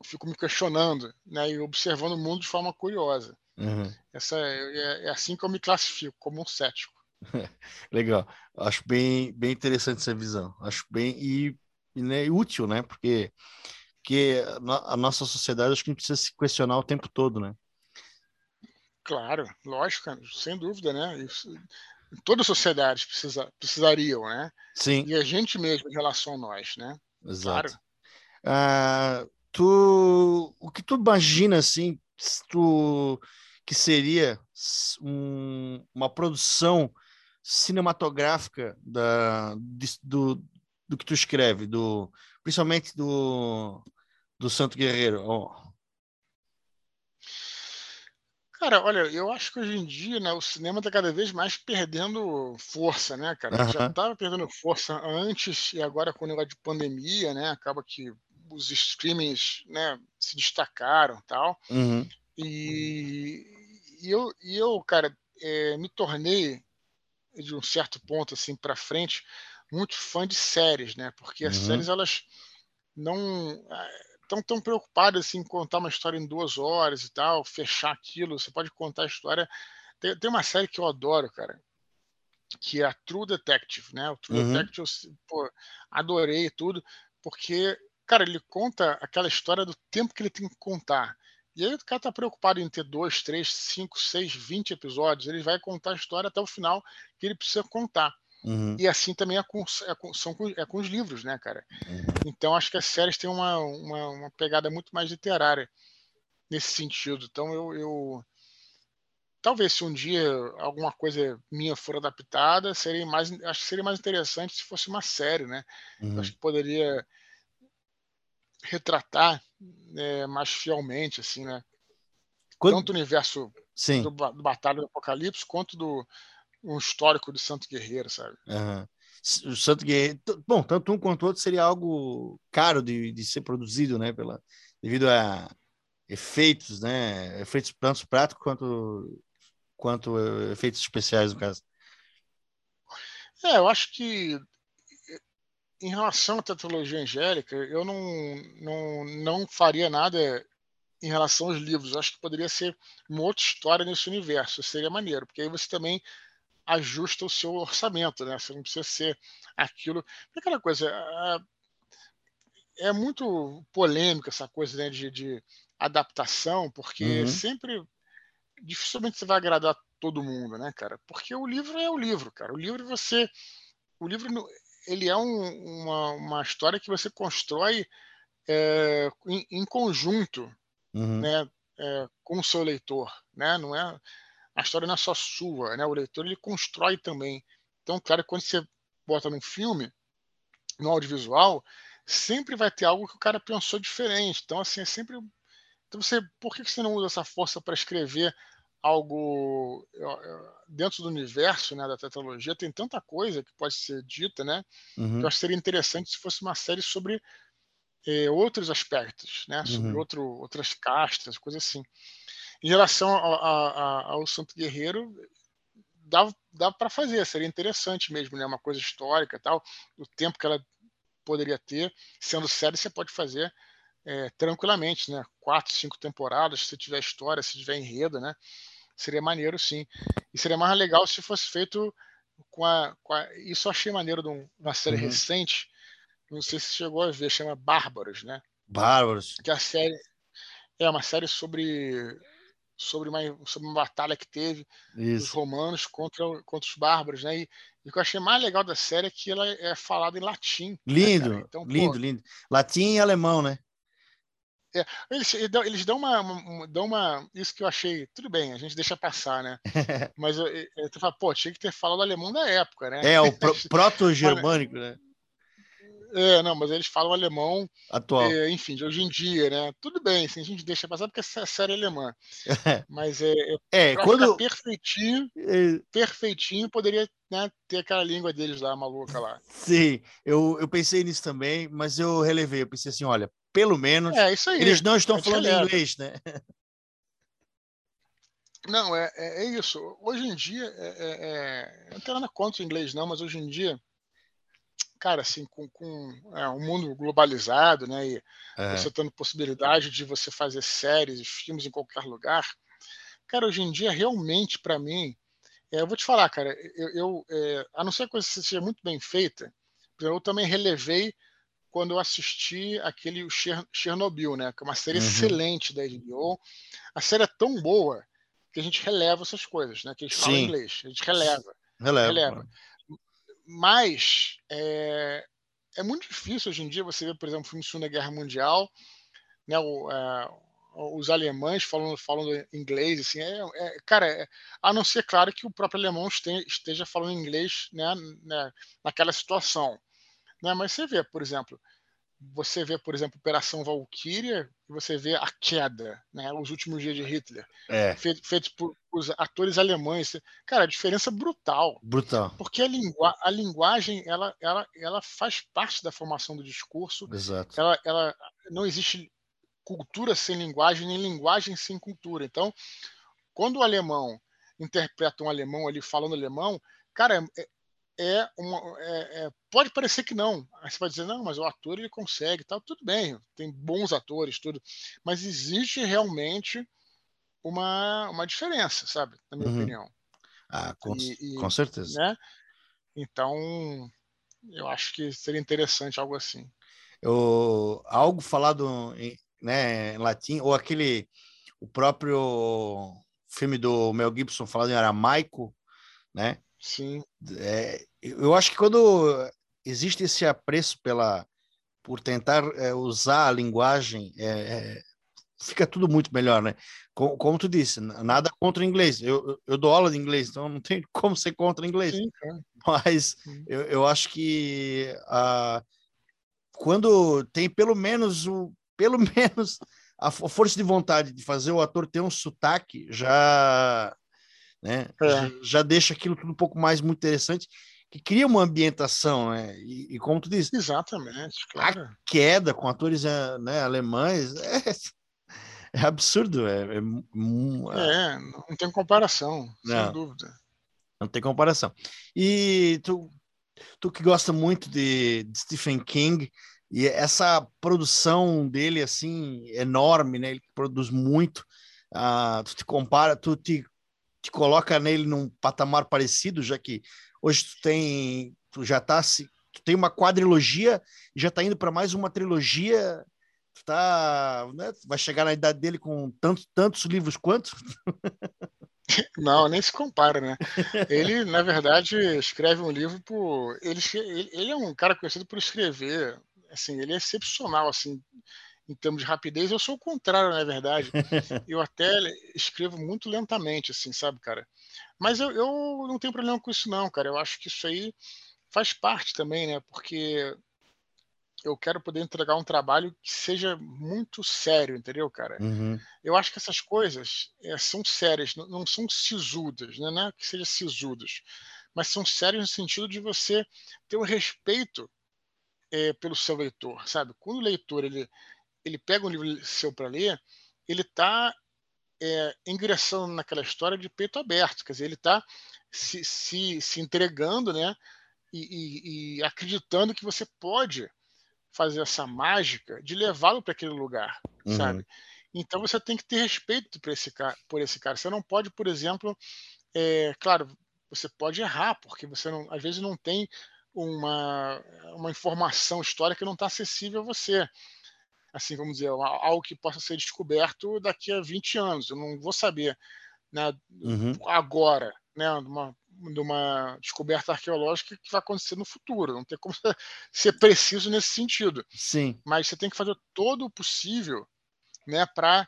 fico me questionando né, e observando o mundo de forma curiosa. Uhum. Essa é, é, assim que eu me classifico, como um cético. Legal. Acho bem, bem interessante essa visão. Acho bem e, e né, útil, né? Porque, porque a nossa sociedade acho que a gente precisa se questionar o tempo todo, né? Claro, lógico, sem dúvida, né? Isso, toda a sociedade precisa, precisariam, né? Sim. E a gente mesmo em relação a nós, né? Exato. Claro. Ah, tu, o que tu imagina assim, tu que seria um, uma produção cinematográfica da, do, do que tu escreve, do, principalmente do, do Santo Guerreiro. Oh. Cara, olha, eu acho que hoje em dia né, o cinema está cada vez mais perdendo força, né, cara? Já estava perdendo força antes e agora com o negócio de pandemia, né? Acaba que os streamings né, se destacaram tal. Uhum. E, e eu, e eu cara, é, me tornei, de um certo ponto assim para frente, muito fã de séries, né? Porque as uhum. séries, elas não estão ah, tão preocupadas assim, em contar uma história em duas horas e tal, fechar aquilo. Você pode contar a história. Tem, tem uma série que eu adoro, cara, que é a True Detective, né? O True uhum. Detective, pô, adorei tudo, porque, cara, ele conta aquela história do tempo que ele tem que contar. E aí o cara tá preocupado em ter dois, três, cinco, seis, vinte episódios. Ele vai contar a história até o final que ele precisa contar. Uhum. E assim também é com, é com, são com, é com os livros, né, cara? Uhum. Então acho que as séries têm uma, uma, uma, pegada muito mais literária nesse sentido. Então eu, eu, talvez se um dia alguma coisa minha for adaptada, seria mais acho que seria mais interessante se fosse uma série, né? Uhum. Acho que poderia retratar é, mais fielmente, assim, né? Quando... Tanto o universo do, do, Batalha do Apocalipse quanto do um histórico do Santo Guerreiro, sabe? Uhum. O Santo Guerreiro, bom, tanto um quanto outro seria algo caro de, de ser produzido, né? Pela, devido a efeitos, né? Efeitos tanto práticos quanto quanto efeitos especiais no caso. É, eu acho que em relação à tetralogia angélica, eu não, não, não faria nada em relação aos livros. Eu acho que poderia ser uma outra história nesse universo. Seria maneiro, porque aí você também ajusta o seu orçamento, né? Você não precisa ser aquilo. É aquela coisa. É muito polêmica essa coisa né, de, de adaptação, porque uhum. sempre dificilmente você vai agradar todo mundo, né, cara? Porque o livro é o livro, cara. O livro você o livro ele é um, uma, uma história que você constrói é, em, em, conjunto, uhum. né, é, com o seu leitor, né? Não é a história não é só sua, né? O leitor ele constrói também. Então, claro, quando você bota num filme, no audiovisual, sempre vai ter algo que o cara pensou diferente. Então, assim, é sempre. Então, você, por que você não usa essa força para escrever algo dentro do universo né, da tetralogia tem tanta coisa que pode ser dita, né? Uhum. Que eu acho que seria interessante se fosse uma série sobre eh, outros aspectos, né? Sobre uhum. outro, outras castas, coisas assim. Em relação ao, ao, ao Santo Guerreiro, dá, dá para fazer, seria interessante mesmo, né? Uma coisa histórica, tal, o tempo que ela poderia ter, sendo série, você pode fazer é, tranquilamente, né? Quatro, cinco temporadas, se tiver história, se tiver enredo, né? Seria maneiro, sim. E seria mais legal se fosse feito com a. Com a isso eu achei maneiro de uma série uhum. recente. Não sei se chegou a ver, chama Bárbaros, né? Bárbaros. Que a série é uma série sobre sobre uma, sobre uma batalha que teve Isso. dos romanos contra, contra os bárbaros, né? E, e, o que eu achei mais legal da série é que ela é falada em latim. Né, lindo, né, então, lindo, pô, lindo. Latim e alemão, né? É, eles, eles dão uma, uma, dão uma. Isso que eu achei. Tudo bem, a gente deixa passar, né? Mas eu, eu, eu falo, pô, tinha que ter falado alemão da época, né? É, o proto-germânico, né? É, não, mas eles falam alemão atual. É, enfim, de hoje em dia, né? Tudo bem, assim, a gente deixa passar porque essa série é alemã. Mas é, é, é quando perfeitinho, é... perfeitinho poderia né, ter aquela língua deles lá maluca lá. Sim, eu, eu pensei nisso também, mas eu relevei, eu pensei assim, olha, pelo menos é, eles não estão falando releva. inglês, né? Não, é, é, é, isso. Hoje em dia, é, é, é não tem nada contra o inglês, não, mas hoje em dia cara, assim, com, com é, um mundo globalizado, né, e é. você tendo possibilidade de você fazer séries e filmes em qualquer lugar, cara, hoje em dia, realmente, para mim, é, eu vou te falar, cara, eu, eu é, a não ser que a coisa seja muito bem feita, eu também relevei quando eu assisti aquele Chernobyl, né, que é uma série uhum. excelente da HBO. A série é tão boa que a gente releva essas coisas, né, que gente Sim. fala em inglês, a gente releva. Releva. releva. Mas é, é, muito difícil hoje em dia você ver, por exemplo, o filme Segunda Guerra Mundial, né, o, é, os alemães falando, falando inglês, assim, é, é cara, é, a não ser, claro, que o próprio alemão esteja, esteja falando inglês né, né, naquela situação. Né? Mas você vê, por exemplo, você vê, por exemplo, Operação Valkyria, e você vê a queda, né? Os últimos dias de Hitler, é. feito, feito por os atores alemães. Cara, a diferença é brutal. Brutal. Porque a, lingu a linguagem, ela, ela, ela faz parte da formação do discurso. Exato. Ela, ela não existe cultura sem linguagem, nem linguagem sem cultura. Então, quando o alemão interpreta um alemão ali falando alemão, cara, é, é uma. É, é, pode parecer que não. Aí você vai dizer, não, mas o ator ele consegue, tal, tudo bem, tem bons atores, tudo. Mas existe realmente uma, uma diferença, sabe? Na minha uhum. opinião. Ah, com, e, e, com certeza. Né? Então, eu acho que seria interessante algo assim. Eu, algo falado em, né, em latim, ou aquele, o próprio filme do Mel Gibson falado em aramaico, né? Sim. É, eu acho que quando existe esse apreço pela por tentar é, usar a linguagem, é, é, fica tudo muito melhor, né? Como, como, tu disse, nada contra o inglês. Eu, eu dou aula de inglês, então não tem como ser contra o inglês. Sim, Mas eu, eu acho que a, quando tem pelo menos o pelo menos a força de vontade de fazer o ator ter um sotaque já né? É. Já, deixa aquilo tudo um pouco mais muito interessante, que cria uma ambientação, né? E, e como tu disse, exatamente, claro. a queda com atores eh, né, alemães é, é absurdo, é, é, é, não tem comparação, não, sem dúvida. Não tem comparação. E tu, tu que gosta muito de, de Stephen King, e essa produção dele assim enorme, né? Ele produz muito. Uh, tu te compara, tu te te coloca nele num patamar parecido, já que hoje tu tem, tu já tá se, tu tem uma quadrilogia e já tá indo para mais uma trilogia, tu tá, né, vai chegar na idade dele com tantos tantos livros quanto? Não, nem se compara, né? Ele, na verdade, escreve um livro por. Ele, ele é um cara conhecido por escrever. Assim, ele é excepcional, assim, em termos de rapidez, eu sou o contrário, na verdade. Eu até escrevo muito lentamente, assim, sabe, cara? Mas eu, eu não tenho problema com isso, não, cara. Eu acho que isso aí faz parte também, né? Porque eu quero poder entregar um trabalho que seja muito sério, entendeu, cara? Uhum. Eu acho que essas coisas é, são sérias, não, não, são sisudas, né? não é que seja sisudas, mas são sérias no sentido de você ter o um respeito é, pelo seu leitor, sabe? Quando o leitor ele ele pega um livro seu para ler, ele está é, ingressando naquela história de peito aberto, quer dizer, ele está se, se, se entregando, né? E, e, e, acreditando que você pode fazer essa mágica de levá-lo para aquele lugar, uhum. sabe? Então você tem que ter respeito por esse cara, por esse cara. Você não pode, por exemplo, é, claro, você pode errar porque você não, às vezes não tem uma, uma informação histórica que não está acessível a você assim, vamos dizer, algo que possa ser descoberto daqui a 20 anos. Eu não vou saber né, uhum. agora, né, de uma, de uma descoberta arqueológica que vai acontecer no futuro. Não tem como ser preciso nesse sentido. Sim. Mas você tem que fazer todo o possível né, para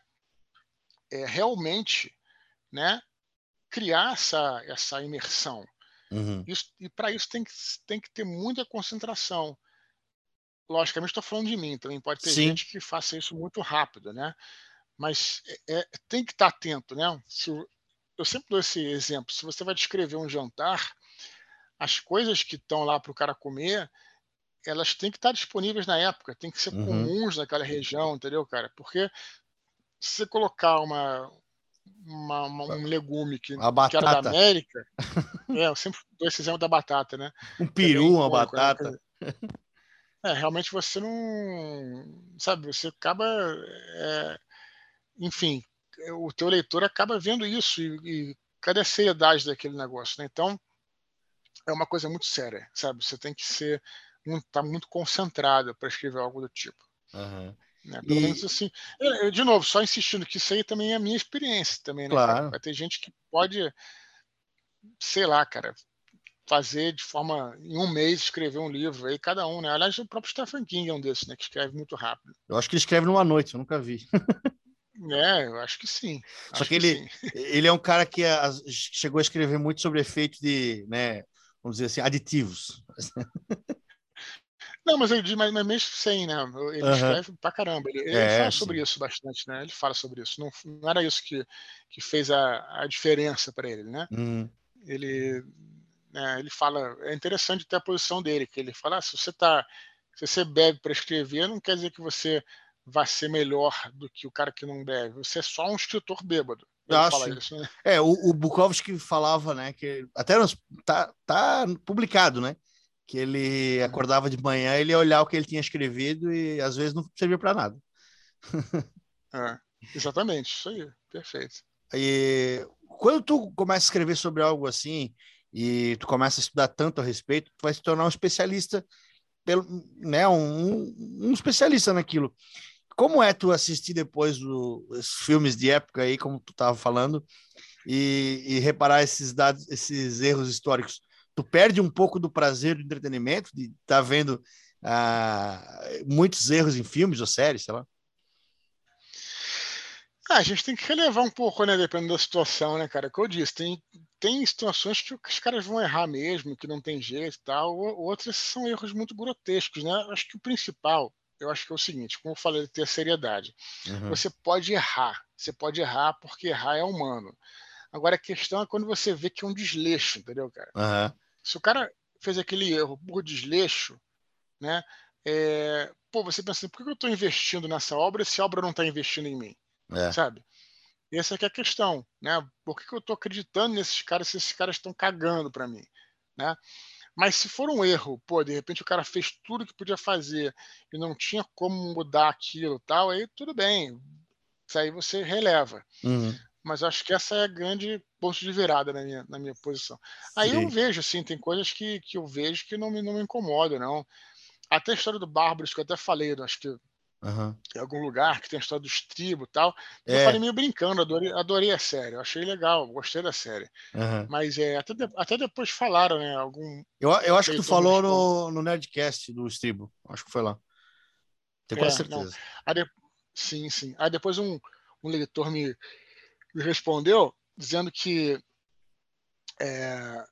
é, realmente né, criar essa, essa imersão. Uhum. Isso, e para isso tem que, tem que ter muita concentração. Logicamente, estou falando de mim, também pode ter Sim. gente que faça isso muito rápido, né? Mas é, é tem que estar atento, né? Se, eu sempre dou esse exemplo. Se você vai descrever um jantar, as coisas que estão lá para o cara comer, elas têm que estar disponíveis na época, tem que ser uhum. comuns naquela região, entendeu, cara? Porque se você colocar uma, uma, uma, um legume que, que, era da América, é, eu sempre dou esse exemplo da batata, né? Um peru, uma né? batata. É, realmente você não. Sabe, você acaba. É, enfim, o teu leitor acaba vendo isso e, e cadê a seriedade daquele negócio, né? Então, é uma coisa muito séria, sabe? Você tem que ser tá muito concentrado para escrever algo do tipo. Uhum. Né? Pelo e... menos assim. Eu, de novo, só insistindo que isso aí também é a minha experiência também, né? Claro. Vai ter gente que pode, sei lá, cara, fazer de forma em um mês escrever um livro aí cada um, né? Aliás, o próprio Stephen King é um desses, né? Que escreve muito rápido. Eu acho que ele escreve numa noite, eu nunca vi. É, eu acho que sim. Só que, que ele, ele é um cara que chegou a escrever muito sobre efeitos de, né, vamos dizer assim, aditivos. Não, mas ele diz, mas, mas mesmo sem, né? Ele uhum. escreve pra caramba. Ele, ele é, fala sobre sim. isso bastante, né? Ele fala sobre isso. Não, não era isso que, que fez a, a diferença para ele, né? Uhum. Ele, né, ele fala. É interessante ter a posição dele, que ele fala: ah, se você tá. Se você bebe para escrever, não quer dizer que você vai ser melhor do que o cara que não bebe. Você é só um escritor bêbado. Acho. Isso, né? É, o, o Bukowski falava, né, que até nos, tá, tá publicado, né, que ele uhum. acordava de manhã, ele ia olhar o que ele tinha escrevido e às vezes não servia para nada. é, exatamente, isso aí, perfeito. E quando tu começa a escrever sobre algo assim e tu começa a estudar tanto a respeito, tu vai se tornar um especialista pelo, né, um, um especialista naquilo. Como é tu assistir depois os filmes de época aí, como tu estava falando, e, e, reparar esses dados, esses erros históricos? Tu perde um pouco do prazer do entretenimento, de estar tá vendo ah, muitos erros em filmes ou séries, sei lá? Ah, a gente tem que relevar um pouco, né? Dependendo da situação, né, cara? Como eu disse, tem, tem situações que os caras vão errar mesmo, que não tem jeito e tal. Outras são erros muito grotescos, né? Acho que o principal, eu acho que é o seguinte, como eu falei, ter seriedade. Uhum. Você pode errar, você pode errar porque errar é humano. Agora a questão é quando você vê que é um desleixo, entendeu, cara? Uhum. Se o cara fez aquele erro por desleixo, né? É, pô, você pensa, assim, por que eu estou investindo nessa obra se a obra não está investindo em mim? É. Sabe? Essa é a questão, né? Por que, que eu estou acreditando nesses caras se esses caras estão cagando para mim, né? Mas se for um erro, pô, de repente o cara fez tudo que podia fazer e não tinha como mudar aquilo tal, aí tudo bem. Isso aí você releva. Uhum. Mas acho que essa é a grande ponto de virada na minha, na minha posição. Aí Sim. eu vejo, assim, tem coisas que, que eu vejo que não me, não me incomodam, não. Até a história do Bárbaros, que eu até falei, acho que Uhum. Em algum lugar que tem a história dos tribos e tal. É. Eu falei meio brincando, adorei, adorei a série, achei legal, gostei da série. Uhum. Mas é, até, de, até depois falaram, né? Algum. Eu, eu acho que tu falou no, no Nerdcast do Stribo. Acho que foi lá. Tenho quase é, certeza. De, sim, sim. Aí depois um, um leitor me, me respondeu dizendo que. É,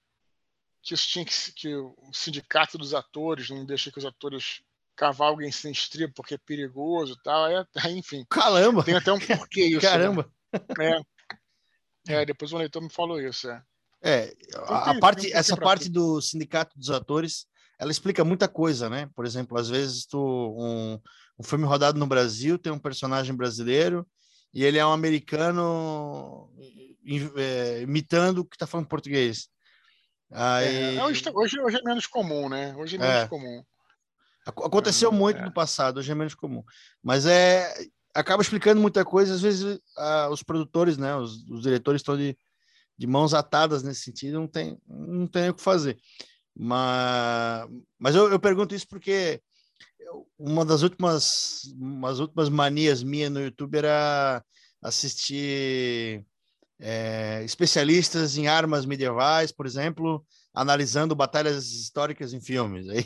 que isso tinha que, que o sindicato dos atores não deixa que os atores cavalguem sem estribo porque é perigoso e tal. Aí, enfim. Caramba! Tem até um porquê isso. Né? Caramba! Né? É. é, depois o leitor me falou isso. É, é a, a parte, essa parte do sindicato dos atores, ela explica muita coisa, né? Por exemplo, às vezes tu, um, um filme rodado no Brasil tem um personagem brasileiro e ele é um americano é, imitando o que está falando português. Aí... É, hoje, hoje, é menos comum, né? Hoje é menos é. comum. Aconteceu muito é. no passado, hoje é menos comum. Mas é acaba explicando muita coisa, às vezes os produtores, né, os, os diretores estão de, de, mãos atadas nesse sentido, não tem, não tem o que fazer. Mas, mas eu, eu pergunto isso porque uma das últimas, umas últimas manias minha no YouTube era assistir é, especialistas em armas medievais, por exemplo, analisando batalhas históricas em filmes. Aí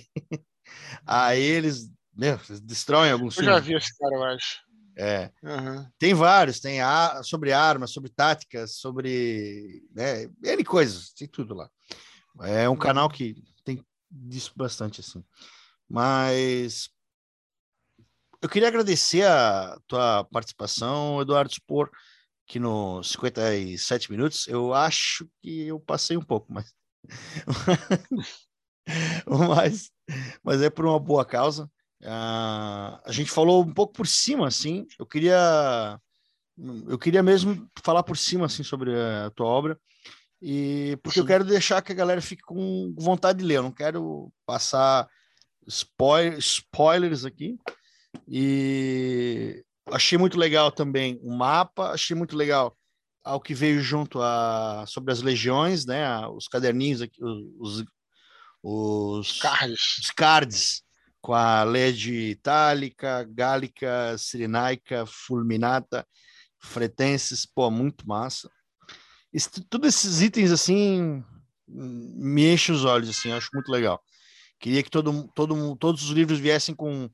Aí eles, meu, destroem alguns Eu já vi esse cara, eu acho. É. Uhum. Tem vários, tem a, sobre armas, sobre táticas, sobre né, N coisas, tem tudo lá. É um canal que tem disso bastante assim. Mas eu queria agradecer a tua participação, Eduardo Spor, que nos 57 minutos. Eu acho que eu passei um pouco, mas mas, mas é por uma boa causa. Uh, a gente falou um pouco por cima, assim. Eu queria, eu queria mesmo falar por cima, assim, sobre a tua obra. E porque Sim. eu quero deixar que a galera fique com vontade de ler. Eu não quero passar spoil, spoilers aqui. E achei muito legal também o mapa. Achei muito legal ao que veio junto a sobre as legiões, né? Os caderninhos aqui, os os cards, os cards com a LED itálica, gálica, sirenaica, fulminata, fretenses, pô, muito massa. Isso, todos esses itens, assim, me enchem os olhos, assim, acho muito legal. Queria que todo, todo, todos os livros viessem com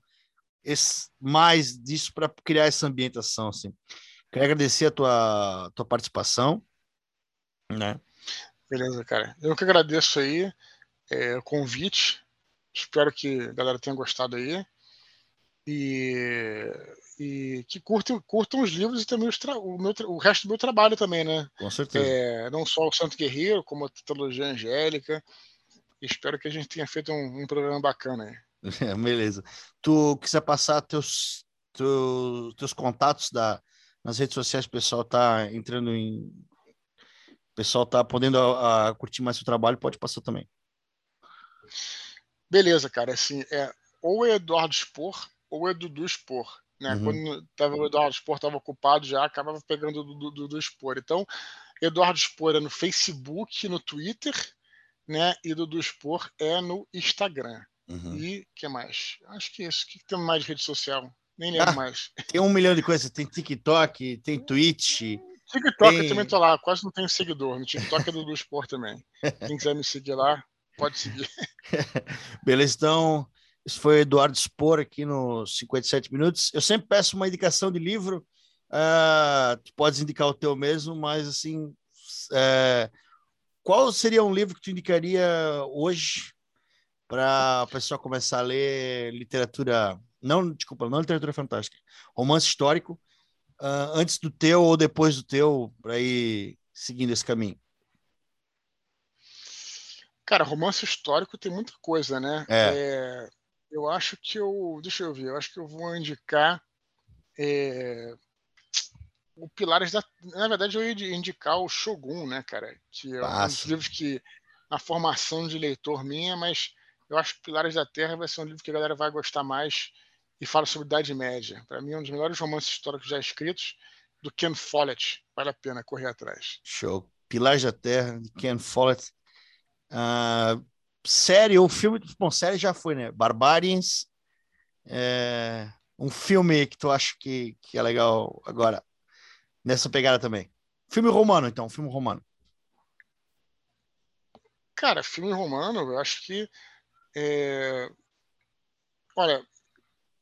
esse, mais disso para criar essa ambientação, assim. Queria agradecer a tua, tua participação, né? Beleza, cara. Eu que agradeço aí é, convite Espero que a galera tenha gostado aí. E, e que curtam, curtam os livros e também o, meu, o resto do meu trabalho também, né? Com certeza. É, não só o Santo Guerreiro, como a Teologia Angélica. Espero que a gente tenha feito um, um programa bacana aí. É, beleza. Tu quiser passar teus, teus, teus contatos da, nas redes sociais, o pessoal tá entrando em. O pessoal tá podendo a, a curtir mais o trabalho, pode passar também. Beleza, cara, assim, é ou é Eduardo Spor ou é Dudu Spor. Né? Uhum. Quando tava, o Eduardo Spor estava ocupado já, acabava pegando o Dudu, Dudu Spor. Então, Eduardo Spor é no Facebook, no Twitter, né? E Dudu Spor é no Instagram. Uhum. E que mais? Acho que é isso. O que tem mais de rede social? Nem lembro ah, mais. Tem um milhão de coisas. Tem TikTok, tem Twitch. TikTok tem... eu também tô lá, quase não tenho seguidor. No TikTok é Dudu Spor também. Quem quiser me seguir lá, Pode seguir. Beleza, então, isso foi Eduardo Spor aqui nos 57 minutos. Eu sempre peço uma indicação de livro. Uh, tu podes indicar o teu mesmo, mas assim, uh, qual seria um livro que tu indicaria hoje para a pessoa começar a ler literatura, não, desculpa, não literatura fantástica, romance histórico, uh, antes do teu ou depois do teu, para ir seguindo esse caminho? Cara, romance histórico tem muita coisa, né? É. É, eu acho que eu. Deixa eu ver, eu acho que eu vou indicar. É, o Pilares da. Na verdade, eu ia indicar o Shogun, né, cara? Que é um dos livros que. Na formação de leitor minha, mas eu acho que Pilares da Terra vai ser um livro que a galera vai gostar mais e fala sobre Idade Média. Para mim, é um dos melhores romances históricos já escritos do Ken Follett. Vale a pena correr atrás. Show. Pilares da Terra, de Ken Follett. Uh, série ou filme, bom, série já foi, né? Barbarians. É, um filme que tu acha que, que é legal agora, nessa pegada também. Filme romano, então, filme romano. Cara, filme romano, eu acho que. É... Olha,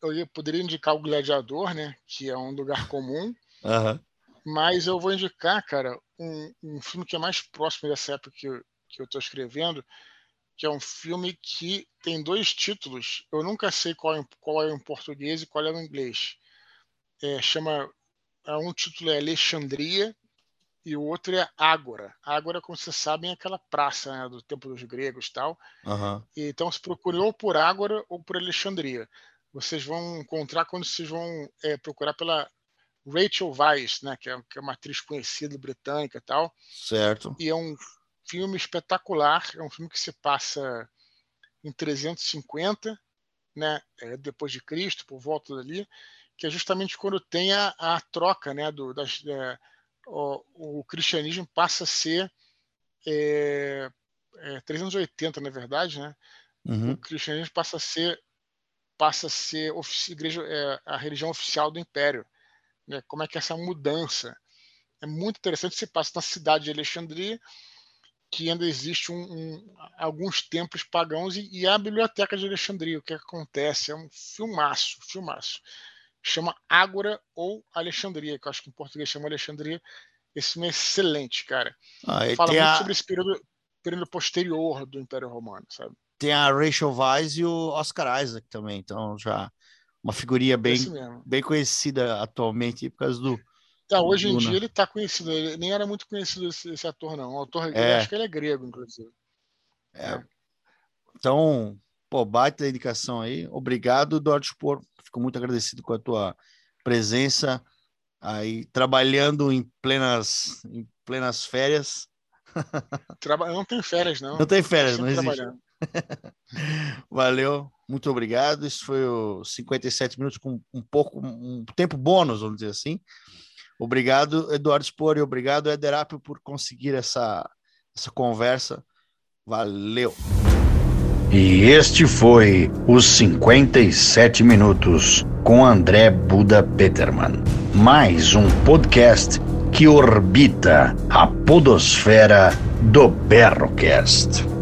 eu poderia indicar o Gladiador, né? Que é um lugar comum. Uhum. Mas eu vou indicar, cara, um, um filme que é mais próximo dessa época que, que eu estou escrevendo, que é um filme que tem dois títulos. Eu nunca sei qual é, qual é em português e qual é em inglês. É, chama é, um título é Alexandria e o outro é Ágora. Ágora, como vocês sabem, é aquela praça né, do tempo dos gregos tal. Uhum. E, então, se procurem ou por Ágora ou por Alexandria. Vocês vão encontrar quando vocês vão é, procurar pela Rachel Weisz, né, que é, que é uma atriz conhecida britânica tal. Certo. E é um filme espetacular. É um filme que se passa em 350, né, é, depois de Cristo, por volta dali, que é justamente quando tem a, a troca, né, do, das, é, o, o, cristianismo passa a ser é, é, 380, na verdade, né? Uhum. O cristianismo passa a ser passa a ser igreja, é, a religião oficial do império. Né? Como é que é essa mudança? É muito interessante. Se passa na cidade de Alexandria, que ainda existe um, um, alguns templos pagãos e, e, a biblioteca de Alexandria, o que acontece é um filmaço, filmaço. chama Ágora ou Alexandria, que eu acho que em português chama Alexandria. Esse filme é excelente, cara. Ah, Fala muito a... sobre esse período, período posterior do Império Romano, sabe? Tem a Rachel Weisz e o Oscar Isaac também, então já uma figurinha bem, bem conhecida atualmente por causa do. Tá, hoje em dia ele tá conhecido, ele nem era muito conhecido esse, esse ator, não. O autor, é. acho que ele é grego, inclusive. É. é. Então, pô, baita indicação aí. Obrigado, Eduardo Spor. Fico muito agradecido com a tua presença aí trabalhando em plenas, em plenas férias. Traba... Não tem férias, não. Não tem férias, não existe. Valeu, muito obrigado. Isso foi os 57 minutos com um pouco, um tempo bônus, vamos dizer assim. Obrigado, Eduardo Spor, e obrigado, Ederapio, por conseguir essa, essa conversa. Valeu. E este foi os 57 minutos com André Buda Peterman. Mais um podcast que orbita a podosfera do Berrocast.